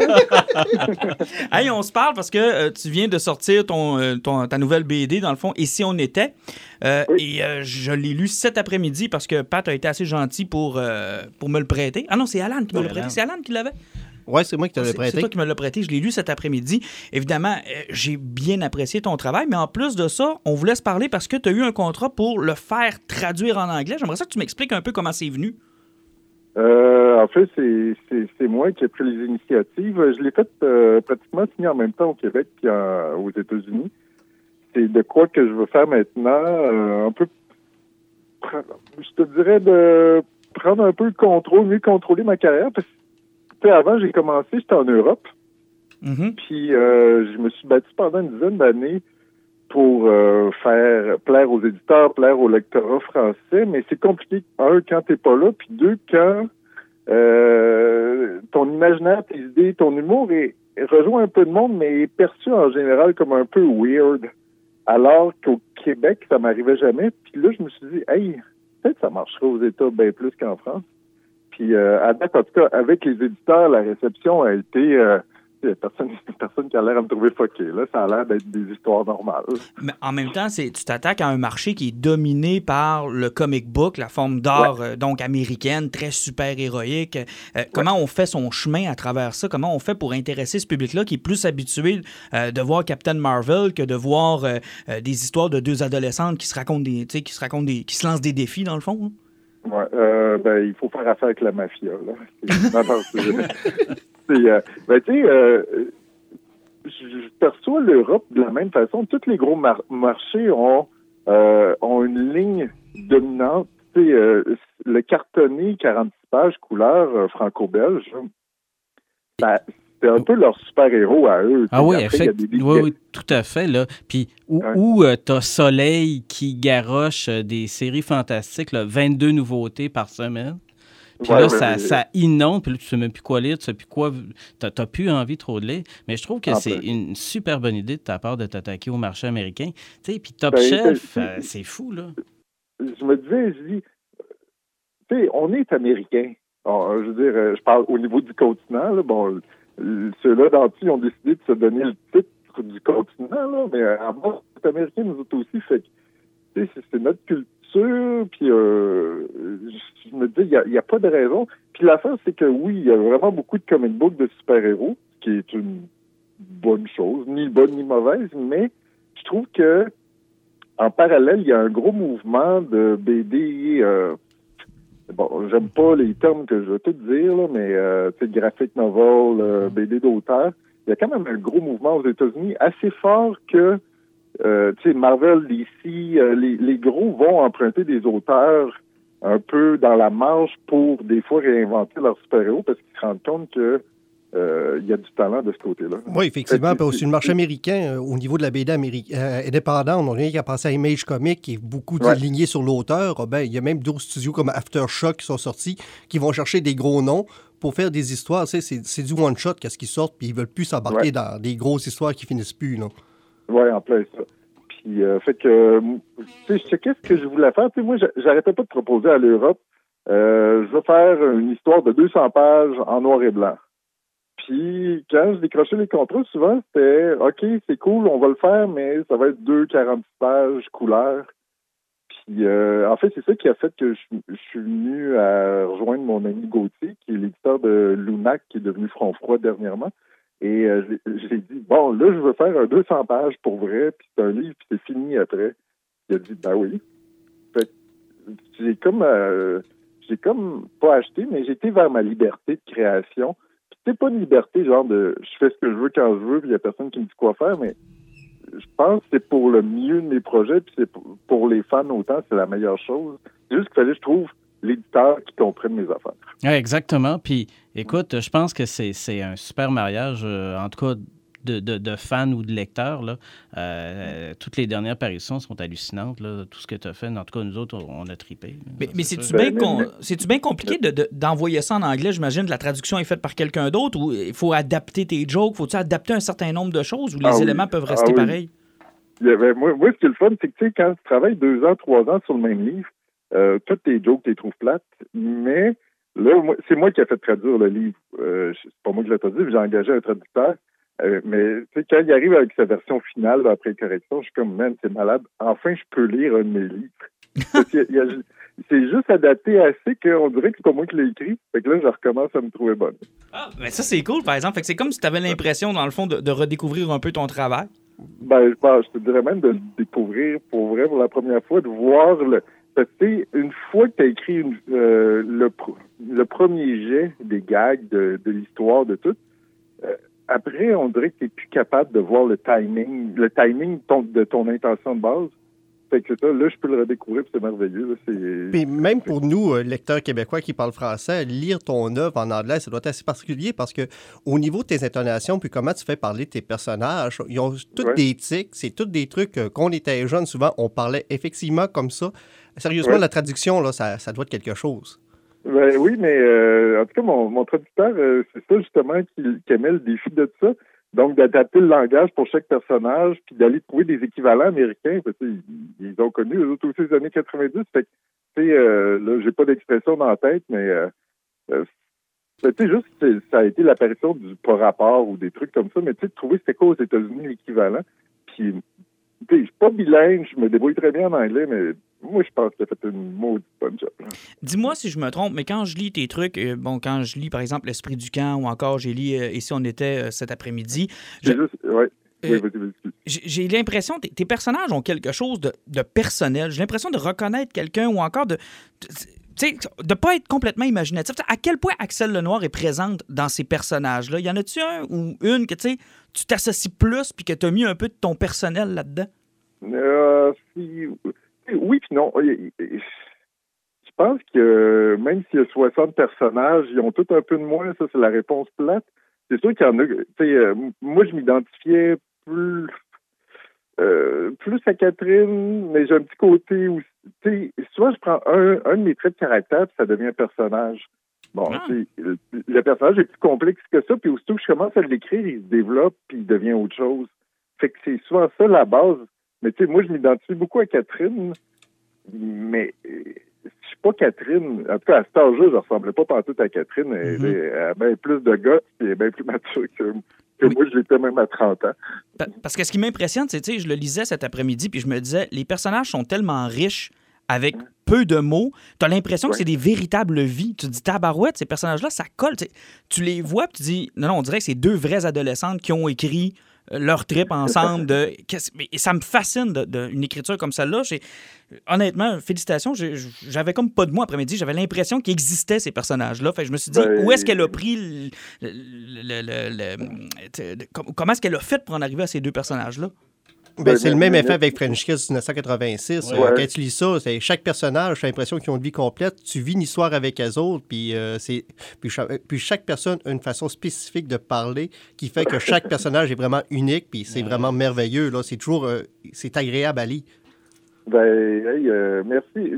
hein? Hey, on se parle parce que euh, tu viens de sortir ton, euh, ton- ta nouvelle BD, dans le fond, Et si on était? Euh, Oui. Et je l'ai lu cet après-midi parce que Pat a été assez gentil pour, pour me le prêter. Ah non, c'est Alan qui me Ouais, l'a prêté. C'est Alan qui l'avait? Ouais, c'est moi qui te l'ai C'est c'est prêté. toi qui me l'as prêté. Je l'ai lu cet après-midi. Évidemment, euh, j'ai bien apprécié ton travail, mais en plus de ça, on voulait se parler parce que tu as eu un contrat pour le faire traduire en anglais. J'aimerais ça que tu m'expliques un peu comment c'est venu. Euh, en fait, c'est- moi qui ai pris les initiatives. Je l'ai fait euh, pratiquement signer en même temps au Québec puis en- aux États-Unis. C'est de quoi que je veux faire maintenant. euh, un peu, je te dirais de prendre un peu le contrôle, mieux contrôler ma carrière. Parce que tu sais, avant, j'ai commencé, j'étais en Europe. Mhm. Puis euh, je me suis battu pendant une dizaine d'années pour euh, faire plaire aux éditeurs, plaire au lectorat français, mais c'est compliqué. Un, quand t'es pas là, puis deux, quand euh, ton imaginaire, tes idées, ton humour est, rejoint un peu de monde, mais est perçu en général comme un peu weird. Alors qu'au Québec, ça m'arrivait jamais. Puis là, je me suis dit, hey, peut-être ça marcherait aux États bien plus qu'en France. Puis euh, à date, en tout cas, avec les éditeurs, la réception a été euh, personne, personne qui a l'air à me trouver fucké. Là, ça a l'air d'être des histoires normales. Mais en même temps, c'est, tu t'attaques à un marché qui est dominé par le comic book, la forme d'art euh, donc américaine, très super-héroïque. Euh, Comment on fait son chemin à travers ça? Comment on fait pour intéresser ce public-là qui est plus habitué euh, de voir Captain Marvel que de voir euh, euh, des histoires de deux adolescentes qui se racontent des, qui se racontent des, qui se lancent des défis dans le fond? hein? Ouais, euh, ben, il faut faire affaire avec la mafia. Là. C'est- euh, ben, tu sais, euh, je, perçois l'Europe de la même façon. Tous les gros mar- marchés ont, euh, ont une ligne dominante. Tu sais, euh, le cartonné 46 pages couleur franco-belge, ben, c'est un peu leur super-héros à eux. Ah oui, après, des- Oui, oui, tout à fait. Là. Puis où, Ouais. où tu as Soleil qui garoche des séries fantastiques, là, 22 nouveautés par semaine? Puis Ouais, là, ça, inonde, puis là, tu sais même plus quoi lire, tu sais plus quoi. T'as t'as plus envie trop de lire. Mais je trouve que En c'est plus. une super bonne idée de ta part de t'attaquer au marché américain. Tu sais, puis Top Ben, Chef, c'est- euh, c'est fou, là. je me disais, je dis, tu sais, on est américain. Bon, je veux dire, euh, je parle au niveau du continent. Là, bon, euh, ceux-là eux ont décidé de se donner le titre du continent, là, mais euh, avant, c'est américain, nous autres aussi. Fait que, tu sais, c'est- c'est notre culture. Puis, euh, je, me dis, il n'y a, a pas de raison. Puis l'affaire, c'est que oui, il y a vraiment beaucoup de comic books de super-héros, ce qui est une bonne chose, ni bonne ni mauvaise, mais je trouve que en parallèle, il y a un gros mouvement de BD. euh, bon, j'aime pas les termes que je veux tout dire, là, mais euh, graphic novel, euh, BD d'auteur. Il y a quand même un gros mouvement aux États-Unis assez fort que euh, tu sais, Marvel, DC, euh, les, les gros vont emprunter des auteurs un peu dans la marge pour des fois réinventer leurs super-héros parce qu'ils se rendent compte que euh, il y a du talent de ce côté-là. Oui, effectivement. Puis aussi, le marché américain, euh, au niveau de la BD euh, indépendante, on n'a rien qu'à penser à Image Comics, qui est beaucoup Ouais. sur l'auteur. Ah ben, il y a même d'autres studios comme Aftershock qui sont sortis, qui vont chercher des gros noms pour faire des histoires, c'est du one-shot qu'est-ce qui sort, puis ils veulent plus s'embarquer Ouais. dans des grosses histoires qui finissent plus. Là. Ouais, en plein ça. Puis, euh, fait que, euh, tu sais, qu'est-ce que je voulais faire? Tu moi, j'a- j'arrêtais pas de proposer à l'Europe, euh, je veux faire une histoire de 200 pages en noir et blanc. Puis, quand je décrochais les contrats, souvent, c'était, OK, c'est cool, on va le faire, mais ça va être deux 46 pages couleurs. Puis, euh, en fait, c'est ça qui a fait que je, je suis venu à rejoindre mon ami Gauthier, qui est l'éditeur de Lunac, qui est devenu Front Froid dernièrement. Et euh, j'ai dit, bon, là, je veux faire un 200 pages pour vrai, puis c'est un livre, puis c'est fini après. Il a dit, ben oui. Que j'ai comme, euh, j'ai comme pas acheté, mais été vers ma liberté de création. Puis c'est pas une liberté, genre de, je fais ce que je veux quand je veux, puis il y a personne qui me dit quoi faire, mais je pense que c'est pour le mieux de mes projets, puis c'est pour, pour les fans autant, c'est la meilleure chose. C'est juste qu'il fallait, je trouve, l'éditeur qui comprenne mes affaires. Ouais, exactement. Puis, écoute, je pense que c'est c'est un super mariage, euh, en tout cas de, de- de fans ou de lecteurs. Là. Euh, toutes les dernières parutions sont hallucinantes. Là. Tout ce que tu as fait, en tout cas, nous autres, on a tripé. Mais, Ça, mais c'est c'est-tu bien Ben, com- bien compliqué de- de- d'envoyer ça en anglais? J'imagine que la traduction est faite par quelqu'un d'autre ou il faut adapter tes jokes? Faut-tu adapter un certain nombre de choses ou les Ah oui. éléments peuvent rester Ah oui. pareils? Moi, moi, ce qui est le fun, c'est que tu sais, quand tu travailles deux ans, trois ans sur le même livre, euh, toutes tes jokes, tu les trouves plates, mais là, c'est moi qui ai fait traduire le livre. Euh, c'est pas moi qui l'ai traduit, j'ai engagé un traducteur. Euh, mais tu sais, quand il arrive avec sa version finale là, après correction, je suis comme, man, c'est malade. Enfin, je peux lire un de mes livres. C'est juste adapté assez qu'on dirait que c'est pas moi qui l'ai écrit. Fait que là, je recommence à me trouver bonne. Ah, mais ça, c'est cool, par exemple. Fait que c'est comme si tu avais l'impression, dans le fond, de, de redécouvrir un peu ton travail. Ben, je, je te dirais même de le découvrir pour vrai pour la première fois, de voir le. Parce que, une fois que tu as écrit une- euh, le, pr- le premier jet des gags, de, de l'histoire, de tout, euh, après, on dirait que tu plus capable de voir le timing, le timing ton- de ton intention de base. Fait que ça, là, je peux le redécouvrir, c'est merveilleux. là, c'est- Puis même pour nous, euh, lecteurs québécois qui parlent français, lire ton œuvre en anglais, ça doit être assez particulier parce que au niveau de tes intonations, puis comment tu fais parler tes personnages, ils ont tous Ouais. des tics, c'est tous des trucs qu'on était jeunes, souvent on parlait effectivement comme ça. Sérieusement, Ouais. la traduction, là, ça, ça doit être quelque chose. Ben oui, mais euh, en tout cas, mon, mon traducteur, euh, c'est ça justement qui, qui aimait le défi de tout ça. Donc, d'adapter le langage pour chaque personnage, puis d'aller trouver des équivalents américains. Parce que, ils, ont connu, eux autres aussi, les années 90. Fait que, tu sais, euh, là, j'ai pas d'expression dans la tête, mais, euh, euh, ben, tu sais, juste, ça a été l'apparition du pas rapport ou des trucs comme ça. Mais tu sais, de trouver c'était quoi aux États-Unis l'équivalent. Puis, tu sais, je suis pas bilingue, je me débrouille très bien en anglais, mais moi, je pense que j'ai fait une maudite bonne job. Dis-moi si je me trompe, mais quand je lis tes trucs, euh, bon, quand je lis par exemple L'Esprit du camp ou encore j'ai lu euh, Ici on était euh, cet après-midi, je- juste, ouais. Euh, j'ai l'impression que tes personnages ont quelque chose de, de personnel. J'ai l'impression de reconnaître quelqu'un ou encore de. de- tu sais, de pas être complètement imaginatif. Tu À quel point Axel Lenoir est présente dans ces personnages-là? Y en a-tu un ou une que tu tu t'associes plus puis que tu as mis un peu de ton personnel là-dedans? Euh, si- oui puis non. Je pense que même s'il y a 60 personnages, ils ont tous un peu de moins. Ça, c'est la réponse plate. C'est sûr qu'il y en a. tu sais, euh, moi, je m'identifiais plus, euh, plus à Catherine, mais j'ai un petit côté où. Tu sais, souvent, je prends un, un de mes traits de caractère, puis ça devient un personnage. Bon, Ah. le, le personnage est plus complexe que ça, puis aussitôt que je commence à l'écrire, il se développe, puis il devient autre chose. Fait que c'est souvent ça la base. Mais tu sais, moi, je m'identifie beaucoup à Catherine, mais euh, je suis pas Catherine. En tout cas, à cet âge-là, je ressemblais pas pantoute à Catherine. Elle, elle a bien plus de gars, puis elle est bien plus mature que, que moi, je l'étais même à 30 ans. Pa- Parce que ce qui m'impressionne, c'est, tu sais, je le lisais cet après-midi, puis je me disais, les personnages sont tellement riches avec peu de mots, tu as l'impression que c'est des véritables vies. Tu te dis, tabarouette, ces personnages-là, ça colle. Tu les vois, puis tu dis, non, non, on dirait que c'est deux vraies adolescentes qui ont écrit leur trip ensemble. De, mais ça me fascine de, de- une écriture comme celle-là. Honnêtement, félicitations. J'avais comme pas de mots après-midi. J'avais l'impression qu'il existait ces personnages-là. Fait que je me suis dit, Ben- où est-ce qu'elle a pris le- comment est-ce qu'elle a fait pour en arriver à ces deux personnages-là? Ben, Ben, c'est le même effet avec French Kiss 1986. Ouais. Euh, quand tu lis ça, c'est chaque personnage, j'ai l'impression qu'ils ont une vie complète. Tu vis une histoire avec eux autres, puis, euh, c'est, puis, cha- puis chaque personne a une façon spécifique de parler qui fait que chaque personnage est vraiment unique, puis c'est vraiment merveilleux. Là. C'est toujours euh, c'est agréable à lire. Ben, hey, euh, merci.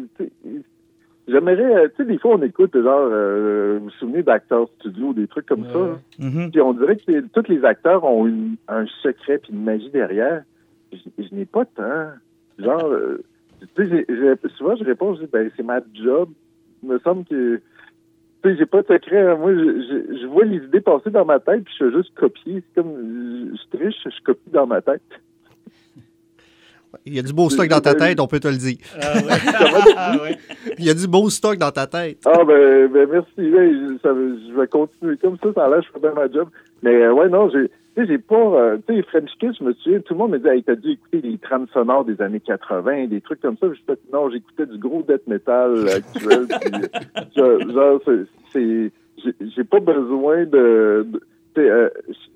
J'aimerais, tu sais, des fois, on écoute, genre, euh, vous vous souvenez d'Acteurs Studio, des trucs comme ça. hein? Mhm. Puis on dirait que tous les acteurs ont une- un secret puis une magie derrière. Je, je n'ai pas tant. Genre, euh, tu sais, j'ai- j'ai- souvent je réponds, je dis, ben c'est ma job. Il me semble que, tu sais, j'ai pas de secret. hein. Moi, je, je, je vois les idées passer dans ma tête puis je fais juste copier. C'est comme, je, je triche, je copie dans ma tête. Il y a du beau stock dans ta tête, on peut te le dire. Ah ouais. Il y a du beau stock dans ta tête. Ah ben, ben merci. Ouais, je, ça- je vais continuer comme ça. Ça a l'air, je fais bien ma job. Mais euh, ouais, non, j'ai, tu sais, j'ai pas, euh, tu sais, French Kiss, je me souviens, tout le monde me dit, hey, t'as dû écouter des trames sonores des années 80, des trucs comme ça. Je fais, non, j'écoutais du gros death metal actuel. puis, je- genre, c'est, j'ai, pas besoin de, de- tu sais, euh,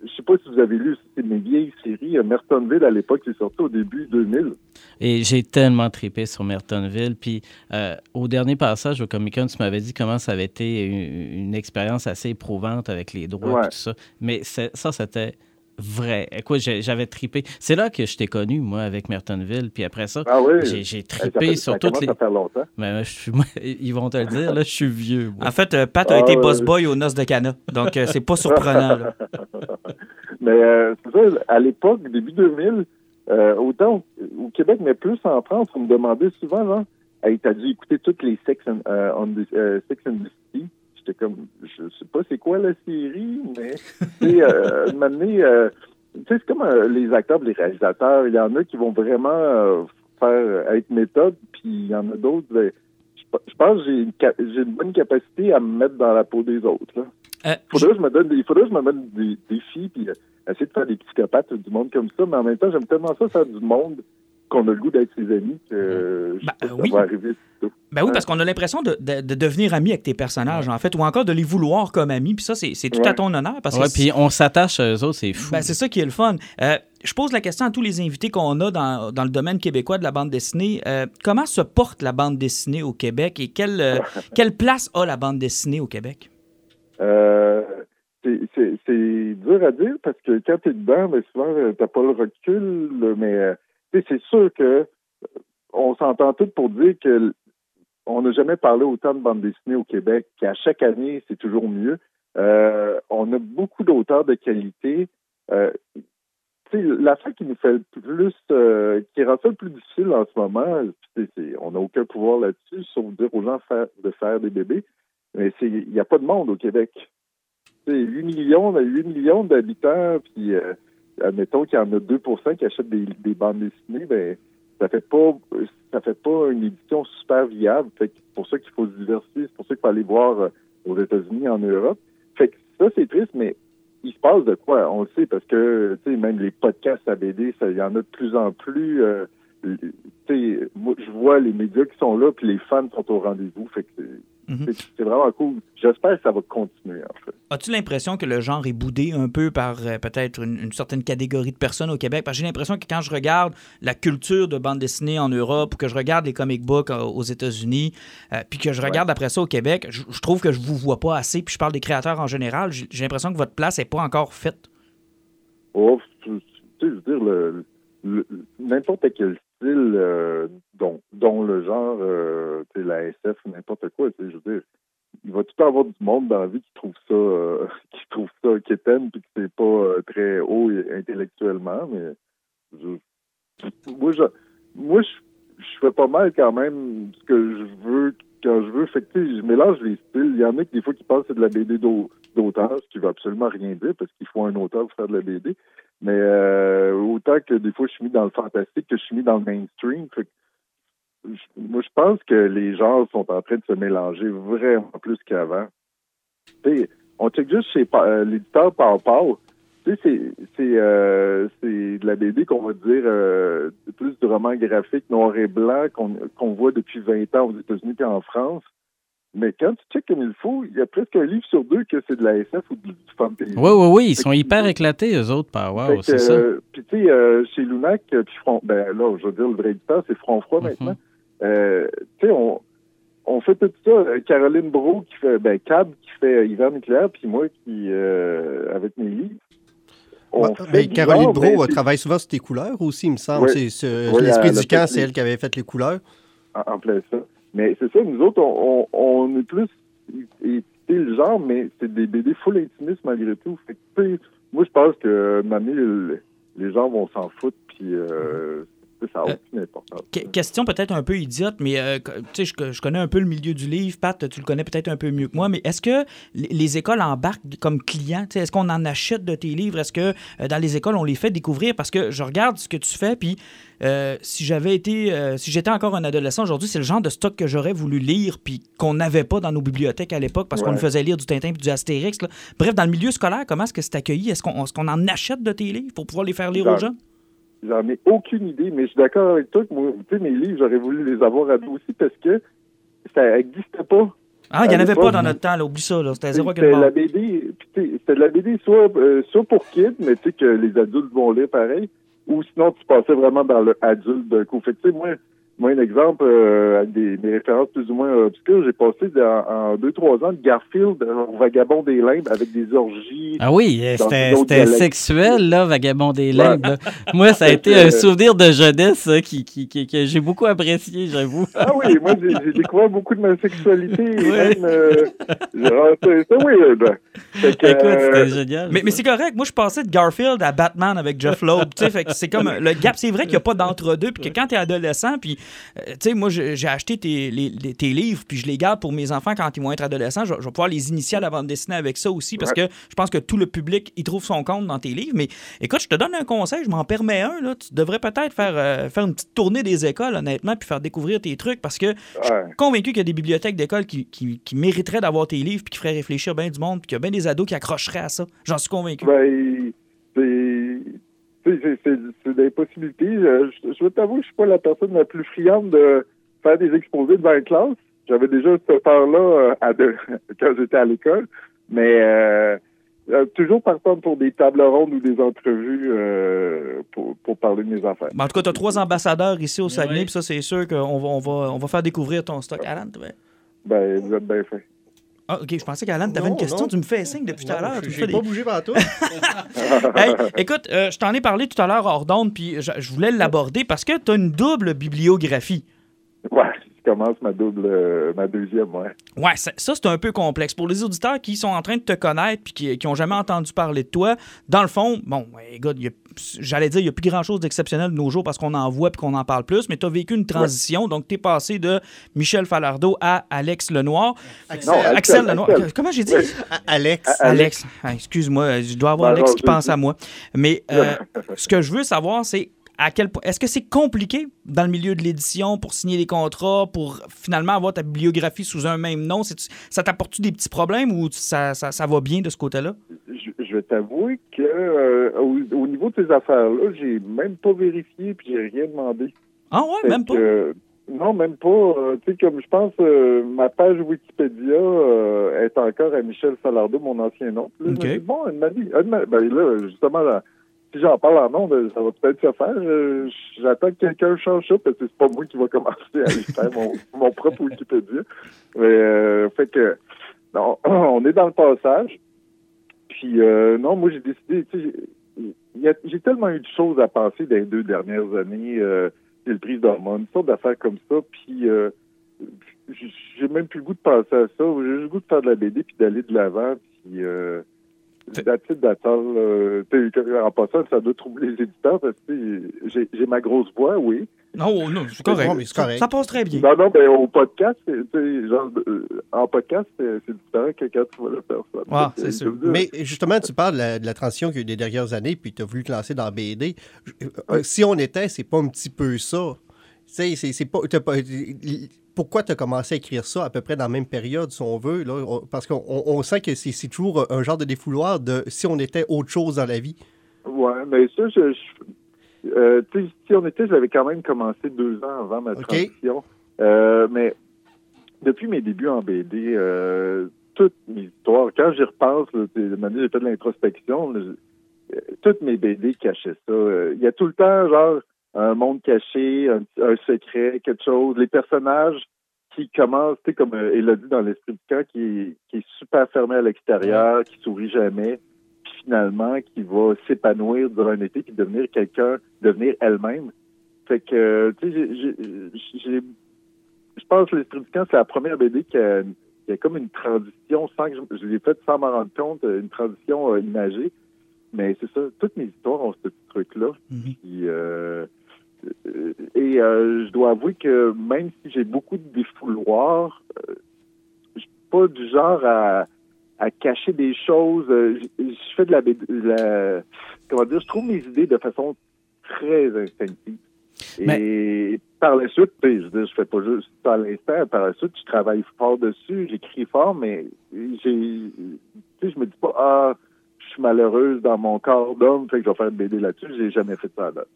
je sais pas si vous avez lu, mes vieilles séries. euh, Mertonville, à l'époque, c'est sorti au début 2000. Et j'ai tellement trippé sur Mertonville. Puis euh, au dernier passage au Comic Con, tu m'avais dit comment ça avait été une, une expérience assez éprouvante avec les droits Ouais. et tout ça. Mais ça, c'était vrai. Écoute, j'avais trippé. C'est là que je t'ai connu, moi, avec Mertonville. Puis après ça, Ah oui? j'ai ça fait- sur ça toutes les. à faire longtemps. Mais moi, je suis- moi, ils vont te le dire, là, je suis vieux. moi. En fait, euh, Pat a Ah, été boss boy aux noces de Cana. Donc, euh, c'est pas surprenant. là. Mais euh, c'est ça, à l'époque, début 2000, euh, autant au, Québec, mais plus en France, on me demandait souvent, genre, hey, t'as dû écouter toutes les Sex and, on the, Sex and the City. J'étais comme, je sais pas c'est quoi la série, mais tu euh, donné, euh, tu sais, c'est comme euh, les acteurs, les réalisateurs, il y en a qui vont vraiment euh, faire être méthode, puis il y en a d'autres, ben, je pe- je pense que j'ai une, ca- j'ai une bonne capacité à me mettre dans la peau des autres. Là. Euh, Faudrait je me donne des, il faudrait que je me donne des défis puis euh, essayer de faire des psychopathes du monde comme ça, mais en même temps, j'aime tellement ça faire du monde qu'on a le goût d'être ses amis que sais pas si oui. ça va arriver tôt. Ben oui, parce qu'on a l'impression de, de- de devenir ami avec tes personnages, en fait, ou encore de les vouloir comme amis. Puis ça, c'est c'est tout à ton honneur. Parce Ouais, que puis on s'attache à eux autres, c'est fou. Ben, c'est ça qui est le fun. Euh, je pose la question à tous les invités qu'on a dans, dans le domaine québécois de la bande dessinée. Euh, comment se porte la bande dessinée au Québec et quelle, euh, quelle place a la bande dessinée au Québec? Euh, c'est- c'est c'est dur à dire parce que quand t'es dedans, ben souvent euh, t'as pas le recul, mais euh, tu c'est sûr que euh, on s'entend tous pour dire que on n'a jamais parlé autant de bande dessinée au Québec, qu'à chaque année, c'est toujours mieux. Euh, on a beaucoup d'auteurs de qualité. Euh, sais, l'affaire qui nous fait le plus, euh, qui rend ça le plus difficile en ce moment, c'est- c'est- on n'a aucun pouvoir là-dessus, sauf dire aux gens faire- de faire des bébés, mais c'est il n'y a pas de monde au Québec. Sais, 8 millions, 8 millions d'habitants, puis euh, admettons qu'il y en a 2% qui achètent des, des bandes dessinées, ben ça fait pas ça fait pas une édition super viable. Fait c'est pour ça qu'il faut se diversifier, c'est pour ça qu'il faut aller voir euh, aux États-Unis, en Europe. Fait que ça, c'est triste, mais il se passe de quoi? On le sait parce que même les podcasts à BD, il y en a de plus en plus. euh, moi, je vois les médias qui sont là, puis les fans sont au rendez-vous. Fait que c'est- Mhm. c'est vraiment cool. J'espère que ça va continuer, en fait. As-tu l'impression que le genre est boudé un peu par euh, peut-être une, une certaine catégorie de personnes au Québec? Parce que j'ai l'impression que quand je regarde la culture de bande dessinée en Europe, ou que je regarde les comic books euh, aux États-Unis, euh, puis que je regarde après ça au Québec, je, je trouve que je vous vois pas assez, puis je parle des créateurs en général, j'ai l'impression que votre place est pas encore faite. Oh, tu sais, je veux dire, le, le- n'importe quel euh, dont, dont le genre, euh, la SF ou n'importe quoi, je veux dire, il va tout avoir du monde dans la vie qui trouve ça, euh, qui trouve ça quétaine puis que c'est pas euh, très haut intellectuellement, mais je- moi, je, moi, je, je fais pas mal quand même ce que je veux quand je veux. Fait que, je mélange les styles. Il y en a qui, des fois, qui pensent que c'est de la BD d'au- d'auteur, ce qui veut absolument rien dire parce qu'il faut un auteur pour faire de la BD. Mais euh, autant que des fois, je suis mis dans le fantastique que je suis mis dans le mainstream. Moi, je pense que les genres sont en train de se mélanger vraiment plus qu'avant. On check juste chez euh, l'éditeur Pow Pow. Tu sais, c'est, c'est, euh, c'est de la BD qu'on va dire euh, plus du roman graphique noir et blanc qu'on, qu'on voit depuis 20 ans aux États-Unis et en France. Mais quand tu checkes comme il faut, il y a presque un livre sur deux que c'est de la SF ou du, fantasy. Oui, oui, oui, ils sont hyper éclatés, eux autres, par wow, c'est ça. euh, Puis tu sais, euh, chez Lunac, euh, puis Front, ben là, je veux dire, le vrai éditeur, c'est Front Froid Mhm. maintenant. Euh, tu sais, on, on fait tout ça. Euh, Caroline Bro qui fait, ben Cab qui fait Hiver nucléaire, puis moi qui, euh, avec mes livres. Ouais, fait mais Caroline Bro mais travaille souvent sur tes couleurs aussi, il me semble. Oui. C'est Oui, L'esprit du camp, c'est elle qui avait fait les couleurs. en, en plein ça. Mais c'est ça, nous autres, on, on, on est plus écouté le genre, mais c'est des BD full intimistes malgré tout. Fait que, moi, je pense que mamie, le- les gens vont s'en foutre, puis euh, ça n'a Euh, aucune importance. Que- question peut-être un peu idiote, mais euh, je, je connais un peu le milieu du livre. Pat, tu le connais peut-être un peu mieux que moi, mais est-ce que les, les écoles embarquent comme clients? Est-ce qu'on en achète de tes livres? Est-ce que euh, dans les écoles, on les fait découvrir? Parce que je regarde ce que tu fais, puis euh, si j'avais été, si j'étais encore un adolescent aujourd'hui, c'est le genre de stock que j'aurais voulu lire, puis qu'on n'avait pas dans nos bibliothèques à l'époque, parce qu'on nous faisait lire du Tintin puis du Astérix. là. Bref, dans le milieu scolaire, comment est-ce que c'est accueilli? Est-ce qu'on est-ce qu'on en achète de tes livres pour pouvoir les faire lire aux gens? J'en ai aucune idée, mais je suis d'accord avec toi que moi, tu sais, mes livres, j'aurais voulu les avoir à dos aussi parce que ça n'existait pas. Ah, il n'y en avait pas dans notre temps, là, oublie ça, là. C'était zéro C'était la BD, puis tu sais, c'était de la BD soit, euh, soit pour kids, mais tu sais que les adultes vont lire pareil, ou sinon tu passais vraiment dans le adulte d'un coup. Fait que tu sais, moi, moi, un exemple, euh, avec des, des références plus ou moins obscures, j'ai passé dans- en deux, trois ans de Garfield euh, au Vagabond des Limbes avec des orgies. Ah oui, euh, c'était sexuel, là, Vagabond des Limbes. Moi, ça a été un souvenir de jeunesse ça, qui, qui, qui- que j'ai beaucoup apprécié, j'avoue. Ah oui, moi j'ai découvert beaucoup de ma sexualité. et même, euh, genre, weird. Fait que, Écoute, euh, c'était génial. Mais, mais c'est correct. Moi, je passais de Garfield à Batman avec Jeff Loeb. fait que c'est comme le gap. C'est vrai qu'il n'y a pas d'entre-deux. Puis que quand tu es adolescent, puis, euh, tu sais, moi, j'ai acheté tes, les- les- tes livres, puis je les garde pour mes enfants quand ils vont être adolescents. Je, je vais pouvoir les initier à la bande dessinée avec ça aussi, parce que je pense que tout le public y trouve son compte dans tes livres. Mais écoute, je te donne un conseil, je m'en permets un. Là. Tu devrais peut-être faire, euh, faire une petite tournée des écoles, honnêtement, puis faire découvrir tes trucs, parce que je suis convaincu qu'il y a des bibliothèques d'école qui, qui, qui mériteraient d'avoir tes livres, puis qui feraient réfléchir bien du monde, puis qu'il y a bien des ados qui accrocheraient à ça. J'en suis convaincu. Ben, c'est. tu sais, C'est c'est- c'est des possibilités. Euh, Je, je veux t'avouer que je suis pas la personne la plus friande de faire des exposés devant une classe. J'avais déjà cette peur-là euh, quand j'étais à l'école. Mais euh, euh, toujours partant pour des tables rondes ou des entrevues euh, pour, pour parler de mes affaires. En tout cas, tu as trois ambassadeurs ici au Saguenay, Oui. puis ça, c'est sûr qu'on va, on va, on va faire découvrir ton stock. Alan, tu veux- Ben, vous êtes bien fait. Ah, OK, je pensais qu'Alan, tu avais Non, une question. non. Tu me fais signe depuis tout à l'heure. Je n'ai des- pas bougé partout. Hey, écoute, euh, je t'en ai parlé tout à l'heure hors d'onde, puis je, je voulais l'aborder parce que tu as une double bibliographie. Ouais, commence ma double, euh, ma deuxième, ouais. Ouais, ça, ça, c'est un peu complexe. Pour les auditeurs qui sont en train de te connaître puis qui, qui ont jamais entendu parler de toi, dans le fond, bon, j'allais dire, il n'y a plus grand-chose d'exceptionnel de nos jours parce qu'on en voit puis qu'on en parle plus, mais tu as vécu une transition. Donc, tu es passé de Michel Falardeau à Alex Lenoir. Axel. Non, Axel, Axel, Lenoir. Axel. Comment j'ai dit? Oui. Alex. Alex. Ah, Excuse-moi, je dois avoir Ben Alex non, qui pense à moi. Mais euh, ce que je veux savoir, c'est à quel point. Est-ce que c'est compliqué dans le milieu de l'édition pour signer des contrats, pour finalement avoir ta bibliographie sous un même nom? Ça t'apporte-tu des petits problèmes ou ça, ça, ça va bien de ce côté-là? je, je vais t'avouer que euh, au, au niveau de ces affaires-là, j'ai même pas vérifié puis j'ai rien demandé. Ah ouais, Fait même pas? que, non, même pas. Euh, tu sais, comme je pense, euh, ma page Wikipédia est encore à Michel Salardo, mon ancien nom. Là, Ok. je me dis, bon, elle m'a dit, elle m'a- ben là, justement, là, si j'en parle en nom, ben, ça va peut-être se faire. Je- J'attends que quelqu'un change ça, parce que c'est pas moi qui va commencer à aller faire mon, mon propre Wikipédia. Mais, euh, fait que, non, on est dans le passage. Puis, euh, non, moi, j'ai décidé, tu sais, j'ai- tellement eu de choses à passer dans les deux dernières années. Euh, j'ai le prise d'hormones, une sorte d'affaires comme ça. Puis, euh, j'ai même plus le goût de penser à ça. J'ai juste le goût de faire de la BD puis d'aller de l'avant. Puis, euh, that's it, that's all. Euh, en passant, ça doit troubler les éditeurs parce que j'ai j'ai ma grosse voix, oui. Non, non, c'est correct. Non, mais c'est Ça- correct. Ça, passe très bien. Non, non, mais au podcast, c'est- tu sais, genre, euh, en podcast, c'est c'est différent que quand tu vois la personne. Ah, c'est sûr. Mais justement, tu parles de la, de la transition qu'il y a eu des dernières années, puis tu as voulu te lancer dans BD. Euh, Si on était, c'est pas un petit peu ça. Sais, c'est- c'est pas, pourquoi tu as commencé à écrire ça à peu près dans la même période, si on veut? Là? On- Parce qu'on on- on sent que c'est c'est toujours un genre de défouloir de si on était autre chose dans la vie. Ouais, mais ça, je. je euh, si on était, je l'avais quand même commencé deux ans avant ma transition. Euh, mais depuis mes débuts en BD, euh, toutes mes histoires, quand j'y repense, j'ai fait de l'introspection, euh, toutes mes BD cachaient ça. Il y a tout le temps, genre, un monde caché, un, un secret, quelque chose. Les personnages qui commencent, tu sais, comme euh, Elodie dans l'esprit du camp, qui, est- qui est super fermé à l'extérieur, qui sourit jamais, puis finalement, qui va s'épanouir durant un été, puis devenir quelqu'un, devenir elle-même. Fait que, euh, tu sais, j'ai- je pense que l'Esprit du camp, c'est la première BD qui a, qui a comme une transition, sans que je, je l'ai faite sans m'en rendre compte, une transition euh, imagée. Mais c'est ça, toutes mes histoires ont ce petit truc-là. Mhm. Puis, euh, euh, et euh, je dois avouer que même si j'ai beaucoup de défouloirs, euh, je suis pas du genre à, à cacher des choses. Euh, Je, je fais de la, comment dire, je trouve mes idées de façon très instinctive. Et par la suite, je je fais pas juste à l'instant. Par la suite, je travaille fort dessus, j'écris fort, mais j'ai, tu sais, je me dis pas, ah, je suis malheureuse dans mon corps d'homme, fait que je vais faire une BD là-dessus. J'ai jamais fait ça à date.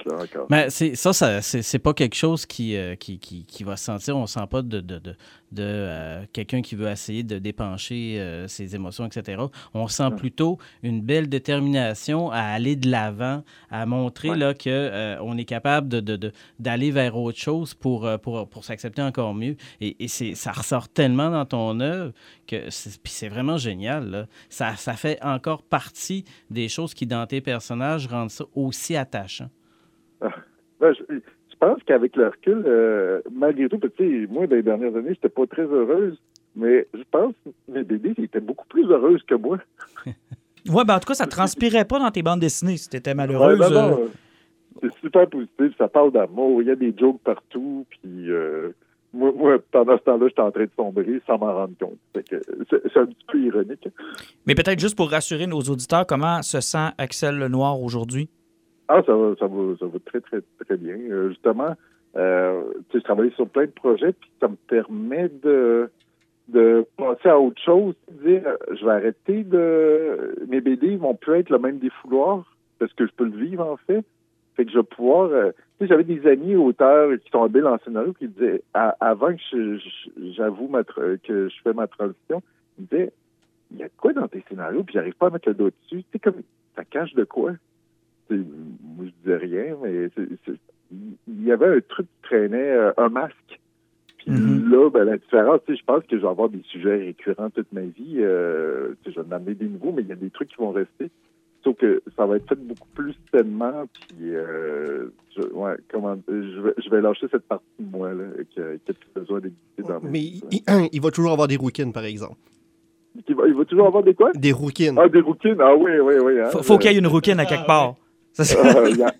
Mais ça, ça c'est, pas quelque chose qui, euh, qui, qui, qui va se sentir. On sent pas de, de, de, de, euh, quelqu'un qui veut essayer de dépencher euh, ses émotions, etc. On sent plutôt une belle détermination à aller de l'avant, à montrer Ouais. là, que euh, on est capable de, de, de- d'aller vers autre chose pour, euh, pour, pour s'accepter encore mieux. Et, et ça ressort tellement dans ton œuvre que c'est, vraiment génial. là. Ça, ça fait encore partie des choses qui, dans tes personnages, rendent ça aussi attachant. Ben, je, je pense qu'avec le recul, euh, malgré tout, moi, dans les dernières années, j'étais pas très heureuse, mais je pense que mes BD étaient beaucoup plus heureuses que moi. Ouais, ben en tout cas, ça transpirait pas dans tes bandes dessinées si t'étais malheureuse. Ouais, non, euh. c'est super positif, ça parle d'amour, il y a des jokes partout, puis euh, moi, moi, pendant ce temps-là, j'étais en train de sombrer sans m'en rendre compte. C'est un petit peu ironique. Mais peut-être juste pour rassurer nos auditeurs, comment se sent Axel Lenoir aujourd'hui? Ah, ça va, ça va, ça va très, très, très bien. Euh, justement, euh, je travaille sur plein de projets, puis ça me permet de, de passer à autre chose, dire, euh, je vais arrêter de... Mes BD vont plus être le même défouloir, parce que je peux le vivre, en fait. Fait que je vais pouvoir... euh, tu sais, j'avais des amis auteurs qui sont habiles en scénario qui disaient, avant que j'avoue que je fais ma transition, ils disaient, il y a quoi dans tes scénarios, puis j'arrive pas à mettre le doigt dessus. Tu sais, comme, ça cache de quoi? Moi, je disais rien, mais il y avait un truc qui traînait, euh, un masque. Puis Mhm. là, ben, la différence, tu sais, je pense que je vais avoir des sujets récurrents toute ma vie. Euh, tu sais, je vais en amener des nouveaux, mais il y a des trucs qui vont rester. Sauf que ça va être fait beaucoup plus sainement, puis euh, je, ouais, comment, je, vais, je vais lâcher cette partie de moi là, qui a, qui a plus besoin d'exister dans mes Mais il, il- il va toujours avoir des rouquines, par exemple. il va, il va toujours avoir des quoi? Des rouquines. Ah, des rouquines? Ah oui, oui, oui. hein. Faut, faut qu'il y ait une rouquine à quelque part. Ça, c'est- Ah, il y a-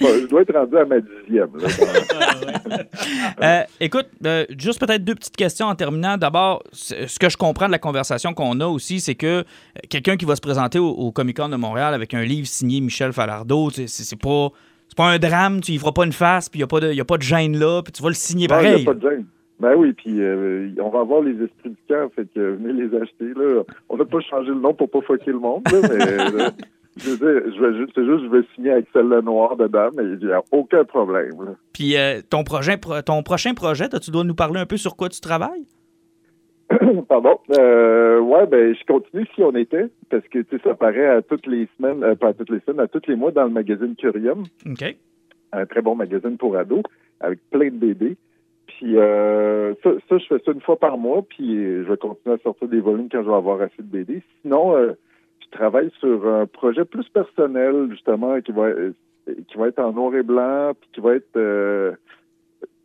Bon, je dois être rendu à ma dixième. Là, dans- Euh, écoute, euh, juste peut-être deux petites questions en terminant. D'abord, ce que je comprends de la conversation qu'on a aussi, c'est que euh, quelqu'un qui va se présenter au, au Comic Con de Montréal avec un livre signé Michel Falardeau, tu sais, c'est pas. C'est pas un drame, tu y feras pas une face, puis il n'y a, pas de- y a pas de gêne là, puis tu vas le signer Non, il pareil. n'y a pas de gêne. Ben oui, puis euh, on va avoir les esprits du camp, fait que venez les acheter. Là. On n'a pas changé le nom pour pas fucker le monde, là, mais euh, je veux dire, je vais juste, c'est juste, je vais signer Axel Lenoir dedans, mais il n'y a aucun problème. là. Puis euh, ton, projet, pro- ton prochain projet, tu dois nous parler un peu sur quoi tu travailles? Pardon? Euh, ouais, ben je continue si on était, parce que tu sais, ça paraît à toutes les semaines, euh, pas à toutes les semaines, à tous les mois dans le magazine Curium. OK. un très bon magazine pour ados avec plein de BD. Puis euh, ça, ça, je fais ça une fois par mois, puis je vais continuer à sortir des volumes quand je vais avoir assez de BD. Sinon, euh, travaille sur un projet plus personnel, justement, qui va, qui va être en noir et blanc, puis qui va être euh,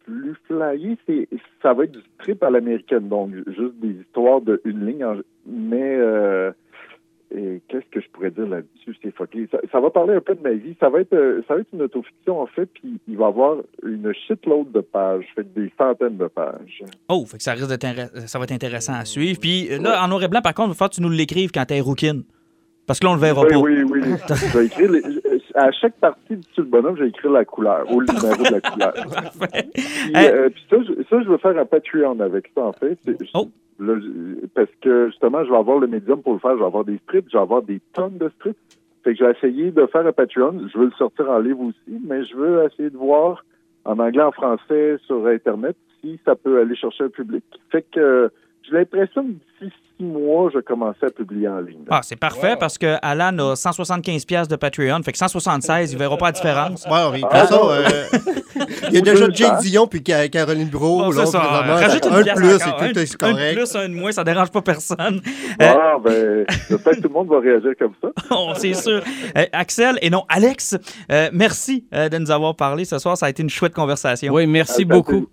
plus flyé. C'est, ça va être du strip à l'américaine, donc juste des histoires de une ligne, en- mais euh, qu'est-ce que je pourrais dire là-dessus? C'est fucké. Ça, va parler un peu de ma vie. Ça va être, euh, ça va être une autofiction, en fait, puis il va y avoir une shitload de pages, fait des centaines de pages. Oh, fait que ça risque ça va être intéressant à suivre. Puis là, en noir et blanc, par contre, il va falloir que tu nous l'écrives quand t'es rouquine. Parce que là, on le verra Oui, pas. oui, oui. les- à chaque partie du le bonhomme, je vais écrire la couleur, au numéro de la couleur. Puis, Hey. euh, puis ça, je, ça, je veux faire un Patreon avec ça, en fait. Oh. là, parce que, justement, je vais avoir le médium pour le faire. Je vais avoir des strips, je vais avoir des tonnes de strips. Fait que je vais essayer de faire un Patreon. Je veux le sortir en livre aussi, mais je veux essayer de voir en anglais, en français, sur Internet, si ça peut aller chercher un public. Fait que euh, j'ai l'impression que d'ici six mois, je vais commencer à publier en ligne. Ah, c'est parfait parce que Alan a 175$ piastres de Patreon. Fait que 176, il verra pas la différence. Ouais, oui, pour Ah, euh, il y a déjà Jake. Dion puis Ca- Caroline Bro. Bon, là, c'est Rajoute une un de pièce plus, Un, tout est un de correct. plus, un de moins, ça dérange pas personne. Euh, Ah, ben, j'espère que tout le monde va réagir comme ça. Oh, c'est sûr. Euh, Axel et non Alex, euh, merci euh, de nous avoir parlé ce soir. Ça a été une chouette conversation. Oui, merci ben, beaucoup.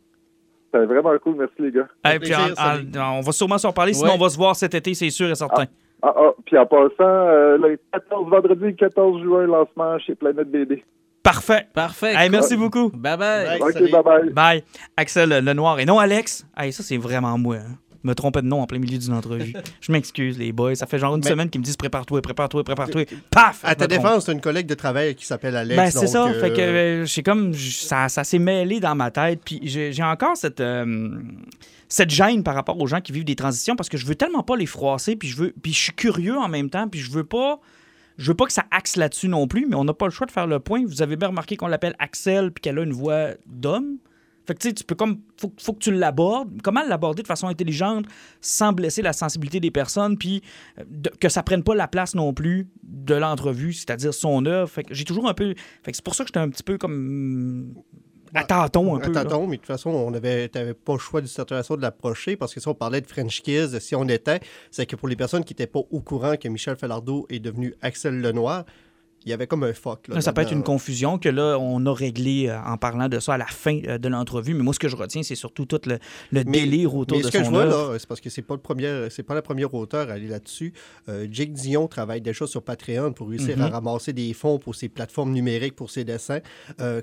C'était vraiment cool. Merci, les gars. Et fait puis, plaisir, en- en- salut. on va sûrement s'en reparler, sinon Ouais. on va se voir cet été, c'est sûr et certain. Ah, ah, puis en passant, euh, le 14, vendredi 14 juin, lancement chez Planète BD. Parfait. Parfait. Hey, merci beaucoup. Bye bye. Bye. OK, salut. bye-bye. Bye. Axel Lenoir. Et non, Alex. Hey, ça, c'est vraiment moi. hein. Me tromper de nom en plein milieu d'une entrevue. Je m'excuse, les boys. Ça fait genre une Mais- semaine qu'ils me disent prépare-toi, prépare-toi, prépare-toi. Paf! À ta défense, tu as une collègue de travail qui s'appelle Alex. Ben, c'est ça. euh, Fait que euh, j'ai comme. Ça, ça s'est mêlé dans ma tête. Puis j'ai j'ai encore cette. euh, cette gêne par rapport aux gens qui vivent des transitions parce que je veux tellement pas les froisser puis je veux puis je suis curieux en même temps puis je veux pas je veux pas que ça axe là-dessus non plus mais on n'a pas le choix de faire le point vous avez bien remarqué qu'on l'appelle Axel puis qu'elle a une voix d'homme fait que tu sais tu peux comme faut, faut que tu l'abordes. Comment l'aborder de façon intelligente sans blesser la sensibilité des personnes puis euh, de- que ça prenne pas la place non plus de l'entrevue c'est-à-dire son œuvre. Fait que j'ai toujours un peu fait que c'est pour ça que j'étais un petit peu comme à tâtons un peu là. Attends, mais de toute façon, on avait, t'avais pas le choix d'une certaine façon de l'approcher parce que si on parlait de French Kiss, si on était, c'est que pour les personnes qui n'étaient pas au courant que Michel Falardeau est devenu Axel Lenoir, il y avait comme un fuck. Là, ça peut être une confusion que là, on a réglé euh, en parlant de ça à la fin euh, de l'entrevue. Mais moi, ce que je retiens, c'est surtout tout le, le Mais- délire autour Mais de ce que je son vois là, c'est parce que c'est pas le premier, c'est pas la première auteur à aller là-dessus. Euh, Jake Dion travaille déjà sur Patreon pour réussir à Mhm. ramasser des fonds pour ses plateformes numériques pour ses dessins.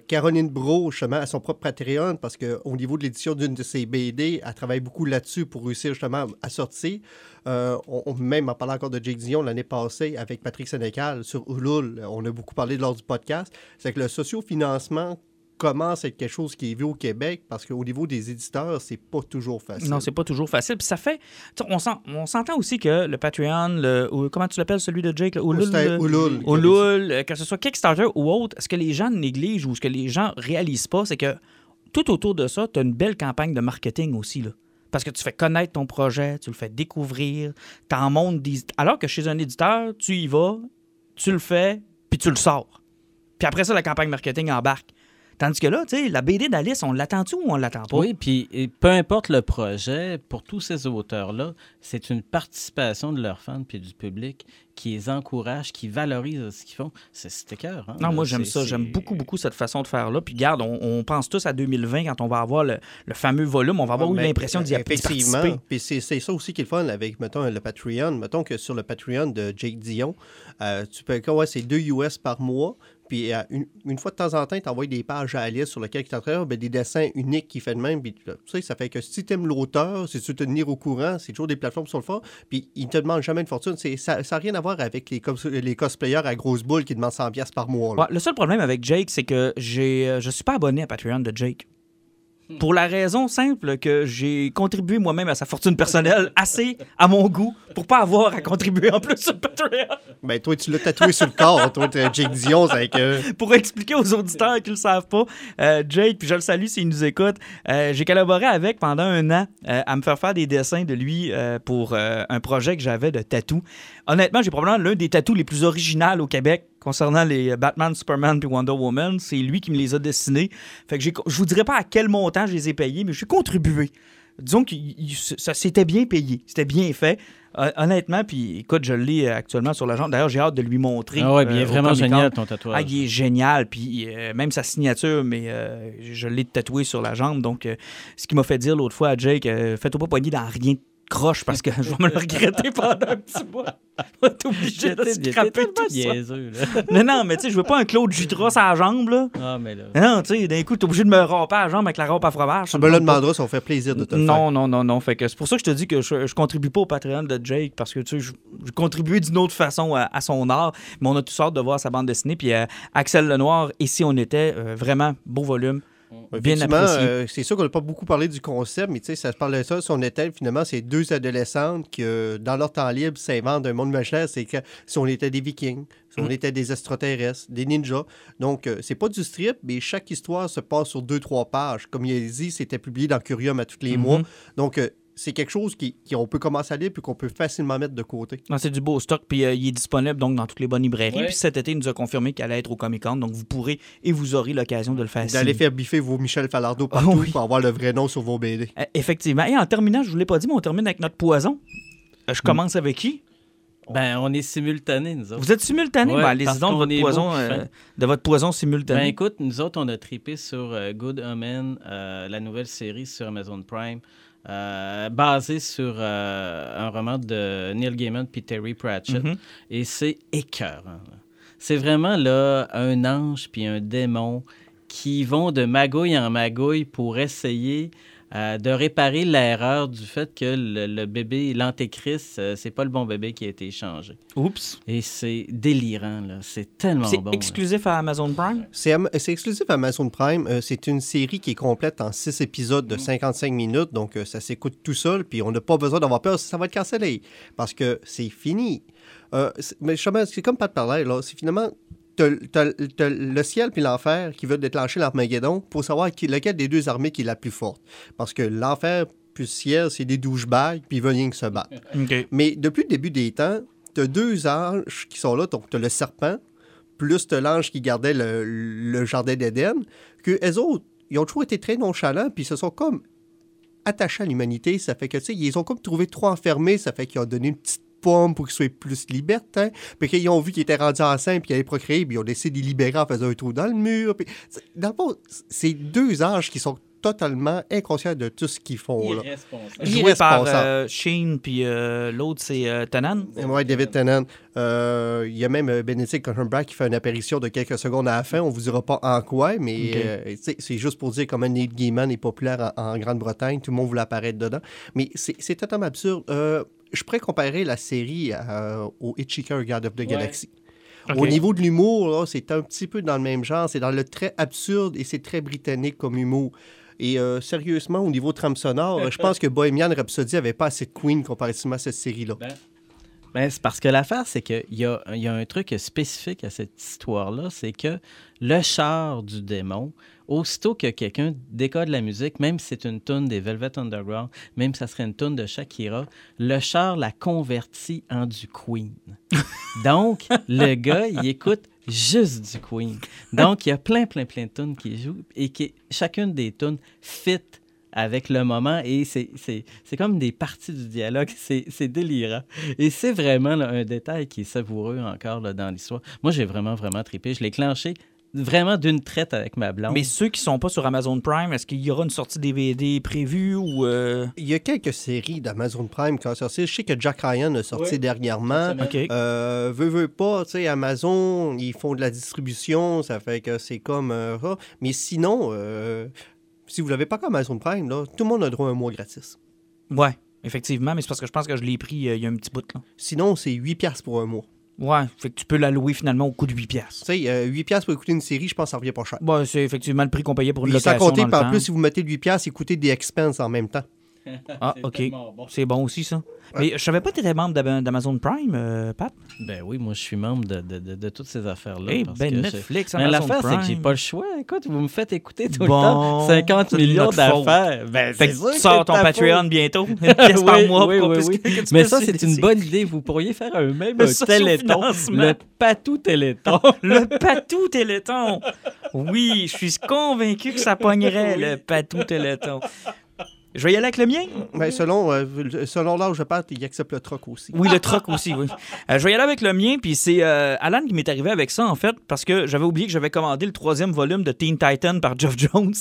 Caroline Bro, justement, a son propre Patreon parce qu'au niveau de l'édition d'une de ses BD, elle travaille beaucoup là-dessus pour réussir justement à sortir. Euh, on, on- même en parlant encore de Jake Dion l'année passée avec Patrick Sénécal sur Ulul, on a beaucoup parlé lors du podcast. C'est que le sociofinancement commence à être quelque chose qui est vu au Québec parce qu'au niveau des éditeurs, c'est pas toujours facile. Non, c'est pas toujours facile. Puis ça fait. On, s'en- on s'entend aussi que le Patreon, le, ou comment tu l'appelles celui de Jake, le Ulul, C'était le- Ulul. Ulul, euh, que ce soit Kickstarter ou autre, ce que les gens négligent ou ce que les gens réalisent pas, c'est que tout autour de ça, tu as une belle campagne de marketing aussi. Là. Parce que tu fais connaître ton projet, tu le fais découvrir, t'en montres des... Alors que chez un éditeur, tu y vas, tu le fais, puis tu le sors. Puis après ça, la campagne marketing embarque. Tandis que là, tu sais, la BD d'Alice, on l'attend-tu ou on l'attend pas? Oui, puis et peu importe le projet, pour tous ces auteurs-là, c'est une participation de leurs fans puis du public qui les encourage, qui valorise ce qu'ils font. C'est c'était cœur. Hein, Non, là. moi, j'aime ça. J'aime beaucoup, beaucoup cette façon de faire-là. Puis, garde, on, on pense tous à 2020 quand on va avoir le, le fameux volume. On va avoir eu Mais, l'impression d'y Ah, ben, Effectivement. participer. Puis c'est c'est ça aussi qui est le fun avec, mettons, le Patreon. Mettons que sur le Patreon de Jake Dion, euh, tu peux, ouais, c'est 2 US par mois. Puis euh, une, fois de temps en temps, tu envoies des pages à Alice sur lesquelles tu es ben, des dessins uniques qu'il fait de même. Ça fait que si tu aimes l'auteur, si tu te tenir au courant, c'est toujours des plateformes sur le fort. Puis ils te demandent jamais une fortune. Ça n'a rien à voir avec les, cos- les cosplayers à grosse boule qui demandent 100$ piastres par mois. le seul problème avec Jake, c'est que j'ai, euh, je suis pas abonné à Patreon de Jake. Pour la raison simple que j'ai contribué moi-même à sa fortune personnelle assez à mon goût pour pas avoir à contribuer en plus sur Patreon. Ben, toi, tu l'as tatoué sur le corps. Toi, t'es Jake Dion, que. pour expliquer aux auditeurs qui ne le savent pas, euh, Jake, puis je le salue s'il nous écoute, euh, j'ai collaboré avec pendant un an euh, à me faire faire des dessins de lui pour un projet que j'avais de tatou. Honnêtement, j'ai probablement l'un des tatous les plus originaux au Québec concernant les Batman, Superman puis Wonder Woman. C'est lui qui me les a dessinés. Fait que je vous dirai pas à quel montant je les ai payés, mais j'ai contribué. Disons que ça s'était bien payé, c'était bien fait. Euh, honnêtement, puis écoute, je l'ai euh, actuellement sur la jambe. D'ailleurs, j'ai hâte de lui montrer. Ah ouais, bien euh, vraiment génial ton Ah, tatouage. il est génial. Puis euh, même sa signature, mais euh, je l'ai tatoué sur la jambe. Donc, euh, ce qui m'a fait dire l'autre fois à Jake, euh, fais-toi pas poigner dans rien de croche parce que je vais me le regretter pendant un petit mois. Je vais être obligé de scraper tout ça. niaiseux, là. Non, non, mais tu sais, je veux pas un Claude Jutras à la jambe, là. Ah, mais là. Non, tu sais, d'un coup, t'es obligé de me ramper à la jambe avec la rampe à fromage. Tu ça me le demanderas, ça va faire plaisir de te le faire. Non, non, non, non. Fait que c'est pour ça que je te dis que je, je contribue pas au Patreon de Jake parce que tu sais, je, je contribue d'une autre façon à, à son art. Mais on a tous hâte de voir sa bande dessinée. Puis euh, Axel Lenoir, si on était, euh, vraiment beau volume. Bien apprécié. euh, c'est sûr qu'on n'a pas beaucoup parlé du concept, mais tu sais, ça se parle de ça. Si on était, finalement, c'est deux adolescentes qui, euh, dans leur temps libre, s'inventent un monde imaginaire. C'est que si on était des vikings, si on Mm. était des extraterrestres, des ninjas. Donc, euh, c'est pas du strip, mais chaque histoire se passe sur deux, trois pages. Comme il a dit, c'était publié dans Curium à tous les Mhm. mois. Donc, c'est quelque chose qui, qui- on peut commencer à lire puis qu'on peut facilement mettre de côté. Non, c'est du beau stock, puis euh, il est disponible donc dans toutes les bonnes librairies. Ouais. Puis cet été, il nous a confirmé qu'il allait être au Comic Con, donc vous pourrez et vous aurez l'occasion de le faire. D'aller faire biffer vos Michel Falardeau partout oui. pour avoir le vrai nom sur vos BD. Euh, effectivement. Et en terminant, je vous l'ai pas dit, mais on termine avec notre poison. Euh, je commence avec qui? Ben, on est simultanés, nous autres. Vous êtes simultanés? Ouais, Ben, allez-y donc qu'on votre, poison, beau, euh, de votre poison Ben simultané. écoute, nous autres, on a tripé sur euh, Good Omen, euh, la nouvelle série sur Amazon Prime, euh, basée sur euh, un roman de Neil Gaiman puis Terry Pratchett. Mhm. Et c'est écœurant. C'est vraiment là un ange puis un démon qui vont de magouille en magouille pour essayer euh, de réparer l'erreur du fait que le, le bébé, l'antéchrist, euh, c'est pas le bon bébé qui a été échangé. Oups. Et c'est délirant, là. C'est tellement C'est bon. là. exclusif à Amazon Prime? C'est am- c'est exclusif à Amazon Prime. Euh, c'est une série qui est complète en six épisodes de 55 minutes, donc euh, ça s'écoute tout seul, puis on n'a pas besoin d'avoir peur si ça va être cancellé, parce que c'est fini. Euh, c'est- mais justement, c'est comme Pat parlait, là, c'est finalement t'as, t'as- t'as le ciel puis l'enfer qui veulent déclencher l'Armageddon pour savoir qui, lequel des deux armées qui est la plus forte. Parce que l'enfer puis le ciel, c'est des douchebags, puis ils veulent rien que se battre. Mais depuis le début des temps, tu as deux anges qui sont là. Donc, tu as le serpent, plus tu l'ange qui gardait le, le jardin d'Éden, que les autres, ils ont toujours été très nonchalants, puis ils se sont comme attachés à l'humanité. Ça fait que, tu sais, ils ont comme trouvé trop enfermés, ça fait qu'ils ont donné une petite pour qu'ils soient plus libertins. Puis qu'ils ont vu qu'ils étaient rendus enceintes, puis qu'ils allaient procréer, puis ils ont décidé de les libérer en faisant un trou dans le mur. Puis, c'est- dans le fond, c'est deux anges qui sont totalement inconscients de tout ce qu'ils font. Là. Joué par euh, Sheen, puis euh, l'autre, c'est euh, Tanan. Oui, David Tennant. Euh, Il y a même euh, Benedict Cumberbatch qui fait une apparition de quelques secondes à la fin. On vous dira pas en quoi, mais euh, c'est juste pour dire comment Neil Gaiman est populaire en, en Grande-Bretagne. Tout le monde voulait apparaître dedans. Mais c'est c'est totalement absurde. Euh, je pourrais comparer la série à- au Hitchhiker Guard of the Galaxy. Au niveau de l'humour, c'est un petit peu dans le même genre. C'est dans le très absurde et c'est très britannique comme humour. Et euh, sérieusement, au niveau trame sonore, je pense que Bohemian Rhapsody avait pas assez de Queen comparativement à cette série-là. Ben, c'est parce que l'affaire, c'est qu'il y a, y a un truc spécifique à cette histoire-là, c'est que le char du démon, aussitôt que quelqu'un décode la musique, même si c'est une tune des Velvet Underground, même si ça serait une tune de Shakira, le char la convertit en du Queen. Donc, le gars, il écoute juste du Queen. Donc, il y a plein, plein, plein de tunes qui jouent et qui, chacune des tunes fit avec le moment et c'est- comme des parties du dialogue. C'est délirant. Et c'est vraiment là, un détail qui est savoureux encore là, dans l'histoire. Moi, j'ai vraiment, vraiment trippé. Je l'ai clenché vraiment d'une traite avec ma blonde. Mais ceux qui sont pas sur Amazon Prime, est-ce qu'il y aura une sortie DVD prévue ou. euh, Il y a quelques séries d'Amazon Prime qui ont sorti. Je sais que Jack Ryan a sorti Oui. dernièrement. OK. Euh, veux, veux pas, tu sais, Amazon, ils font de la distribution, ça fait que c'est comme euh, ça. Mais sinon, euh, si vous l'avez pas comme Amazon Prime, là, tout le monde a droit à un mois gratis. Ouais, effectivement, mais c'est parce que je pense que je l'ai pris euh, il y a un petit bout. Là. Sinon, c'est 8 piastres pour un mois. Ouais, fait que tu peux la louer finalement au coût de 8 piastres. Tu sais, euh, 8 piastres pour écouter une série, je pense que ça revient pas cher. Ouais, c'est effectivement le prix qu'on payait pour une sans location compter, dans le par plus, si vous mettez le 8 piastres, écoutez des expenses en même temps. Ah, C'est OK. bon. C'est bon aussi, ça. Mais je savais pas que tu étais membre d'Am- d'Amazon Prime, euh, Pat. Ben oui, moi, je suis membre de, de, de, de toutes ces affaires-là. Eh parce ben, Netflix, Mais Amazon l'affaire, c'est que j'ai pas le choix. Écoute, vous me faites écouter tout Bon, le temps 50 c'est de millions d'affaires. Ben, Fait que tu sors ton Patreon faute. bientôt. Une pièce par Oui, mois oui, pour oui, que Mais ça, c'est une bonne idée. Vous pourriez faire un même Le un téléthon. Le patou téléthon. Le patou téléthon. Oui, je suis convaincu que ça pognerait, le patou téléthon. Je vais y aller avec le mien? Ben, selon euh, selon l'âge je parle, il accepte le troc aussi. Oui, le troc aussi, oui. Euh, je vais y aller avec le mien, puis c'est euh, Alan qui m'est arrivé avec ça, en fait, parce que j'avais oublié que j'avais commandé le troisième volume de Teen Titan par Geoff Jones.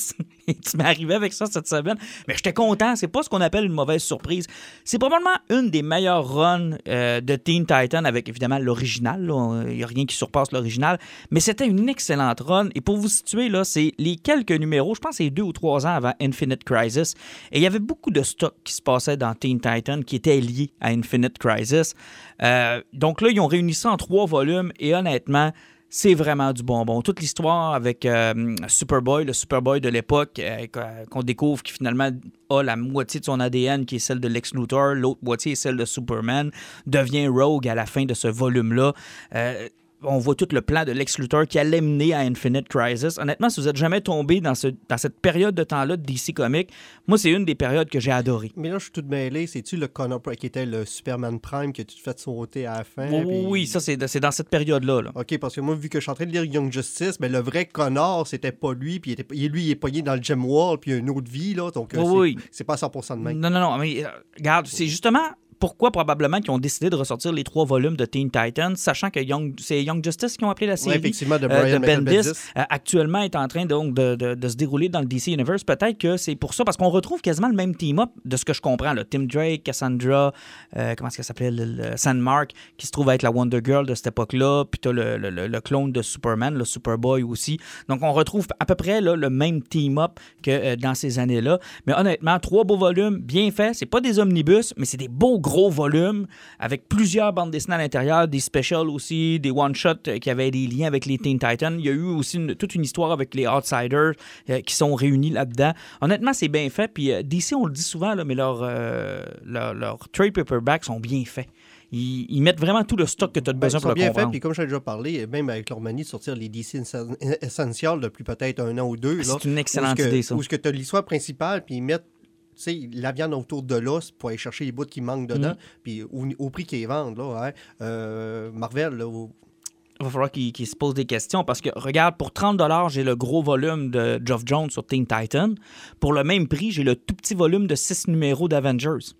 Et tu m'es arrivé avec ça cette semaine. Mais j'étais content. C'est pas ce qu'on appelle une mauvaise surprise. C'est probablement une des meilleures runs euh, de Teen Titan, avec évidemment l'original. Il n'y a rien qui surpasse l'original. Mais c'était une excellente run. Et pour vous situer, là, c'est les quelques numéros, je pense que c'est deux ou trois ans avant Infinite Crisis. Et il y avait beaucoup de stock qui se passait dans Teen Titan qui était lié à Infinite Crisis. Euh, donc là, ils ont réuni ça en trois volumes et honnêtement, c'est vraiment du bonbon. Toute l'histoire avec euh, Superboy, le Superboy de l'époque, euh, qu'on découvre qui finalement a la moitié de son ADN qui est celle de Lex Luthor, l'autre moitié est celle de Superman, devient Rogue à la fin de ce volume-là. On voit tout le plan de Lex Luthor qui allait mener à Infinite Crisis. Honnêtement, si vous n'êtes jamais tombé dans, ce, dans cette période de temps-là de DC Comics, moi, c'est une des périodes que j'ai adorées. Mais là, je suis tout mêlé. C'est-tu le Connor qui était le Superman Prime que tu te fais sauter à la fin? Oui, puis- oui, ça, c'est c'est dans cette période-là. là. OK, parce que moi, vu que je suis en train de lire Young Justice, mais le vrai Connor, c'était pas lui, puis il était, lui, il est pogné dans le Gem Wall, puis il a une autre vie, là, donc euh, Oui, c'est- oui. pas 100% de même. Non, non, non, mais euh, regarde, c'est justement pourquoi probablement qu'ils ont décidé de ressortir les trois volumes de Teen Titans, sachant que Young, c'est Young Justice qui ont appelé la série. effectivement, de euh, Brian de Michael Bendis, Bendis. euh, actuellement est en train donc de, de- de se dérouler dans le DC Universe. Peut-être que c'est pour ça, parce qu'on retrouve quasiment le même team-up de ce que je comprends. Là. Tim Drake, Cassandra, euh, comment est-ce qu'elle s'appelait, le, le Sandmark, qui se trouve être la Wonder Girl de cette époque-là, puis t'as le, le- clone de Superman, le Superboy aussi. Donc on retrouve à peu près là, le même team-up que dans ces années-là. Mais honnêtement, trois beaux volumes, bien faits. C'est pas des omnibus, mais c'est des beaux gros volumes avec plusieurs bandes dessinées à l'intérieur, des specials aussi, des one-shots euh, qui avaient des liens avec les Teen Titans. Il y a eu aussi une- toute une histoire avec les Outsiders euh, qui sont réunis là-dedans. Honnêtement, c'est bien fait. Puis euh, DC, on le dit souvent, là, mais leurs leurs- leurs trade paperbacks sont bien faits. Ils, ils mettent vraiment tout le stock que tu as Ben, besoin ils pour sont le bien faits, comprendre. puis comme j'ai déjà parlé, même avec leur manie de sortir les DC Essen- Essentials depuis peut-être un an ou deux. là, C'est une excellente où idée, ça. Où ce que tu as l'histoire principale, puis ils mettent sais, la viande autour de l'os pour aller chercher les bouts qui manquent dedans, Mm. puis au, au prix qu'ils vendent. Là. Euh, Marvel, là, au- Il va falloir qu'ils se posent des questions parce que, regarde, pour 30 j'ai le gros volume de Geoff Jones sur Teen Titan. Pour le même prix, j'ai le tout petit volume de 6 numéros d'Avengers.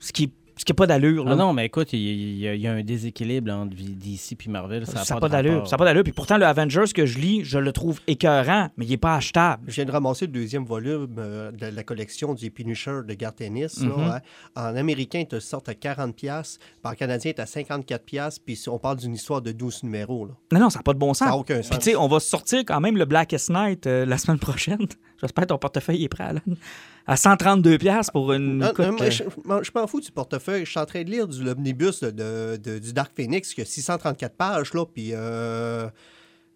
Ce qui ce qui n'a pas d'allure. Ah non, mais écoute, il y, a- il y a un déséquilibre entre DC et Marvel. Ça n'a pas d'allure. Ça n'a pas d'allure. Puis pourtant, le Avengers que je lis, je le trouve écœurant, mais il n'est pas achetable. Je viens de ramasser le deuxième volume euh, de la collection du Punisher de Garth Ennis. Mhm. hein. En américain, ils te sortent à 40$. Par canadien, tu à 54$. Puis si on parle d'une histoire de 12 numéros. Là. Non, non, ça n'a pas de bon sens. Ça n'a aucun Puis sens. tu sais, on va sortir quand même le Blackest Night euh, la semaine prochaine. J'espère que ton portefeuille est prêt, Alan. À 132$ piastres pour une... Non, écoute, non, moi, je m'en fous du portefeuille. Je suis en train de lire du omnibus de, de- de- du Dark Phoenix qui a 634 pages. Là, puis euh,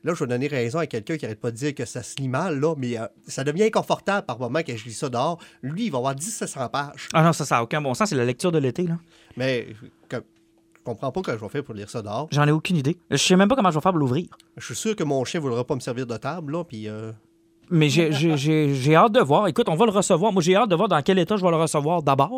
là, je vais donner raison à quelqu'un qui n'arrête pas de dire que ça se lit mal, là, mais euh, ça devient inconfortable par moment que je lis ça dehors. Lui, il va avoir 1700 pages. Ah non, ça, ça n'a aucun bon sens. C'est la lecture de l'été, là. Mais que- je comprends pas que je vais faire pour lire ça dehors. J'en ai aucune idée. Je sais même pas comment je vais faire pour l'ouvrir. Je suis sûr que mon chien ne voudra pas me servir de table, là, puis... euh, Mais j'ai- hâte de voir. Écoute, on va le recevoir. Moi, j'ai hâte de voir dans quel état je vais le recevoir d'abord.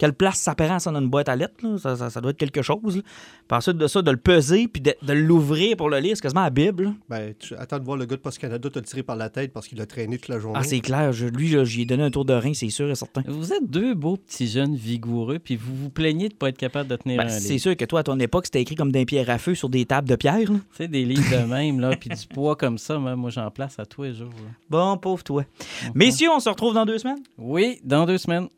Quelle place ça prend ça dans une boîte à lettres. là? Ça, ça- ça doit être quelque chose. là. Puis ensuite de ça, de le peser puis de, de l'ouvrir pour le lire, c'est quasiment la Bible. là. ben, tu attends de voir le gars de Post Canada te le tirer par la tête parce qu'il l'a traîné toute la journée. Ah, c'est clair. Je- lui, j'y ai donné un tour de rein, c'est sûr et certain. Vous êtes deux beaux petits jeunes vigoureux, puis vous vous plaignez de ne pas être capable de tenir Ben, un c'est livre. sûr que toi, à ton époque, c'était écrit comme d'un pierre à feu sur des tables de pierre. là. Tu sais, des livres de même, là, puis du poids comme ça, même, moi, j'en place à tous les jours. là. Bon, pauvre toi. Messieurs, on se retrouve dans deux semaines? Oui, dans deux semaines.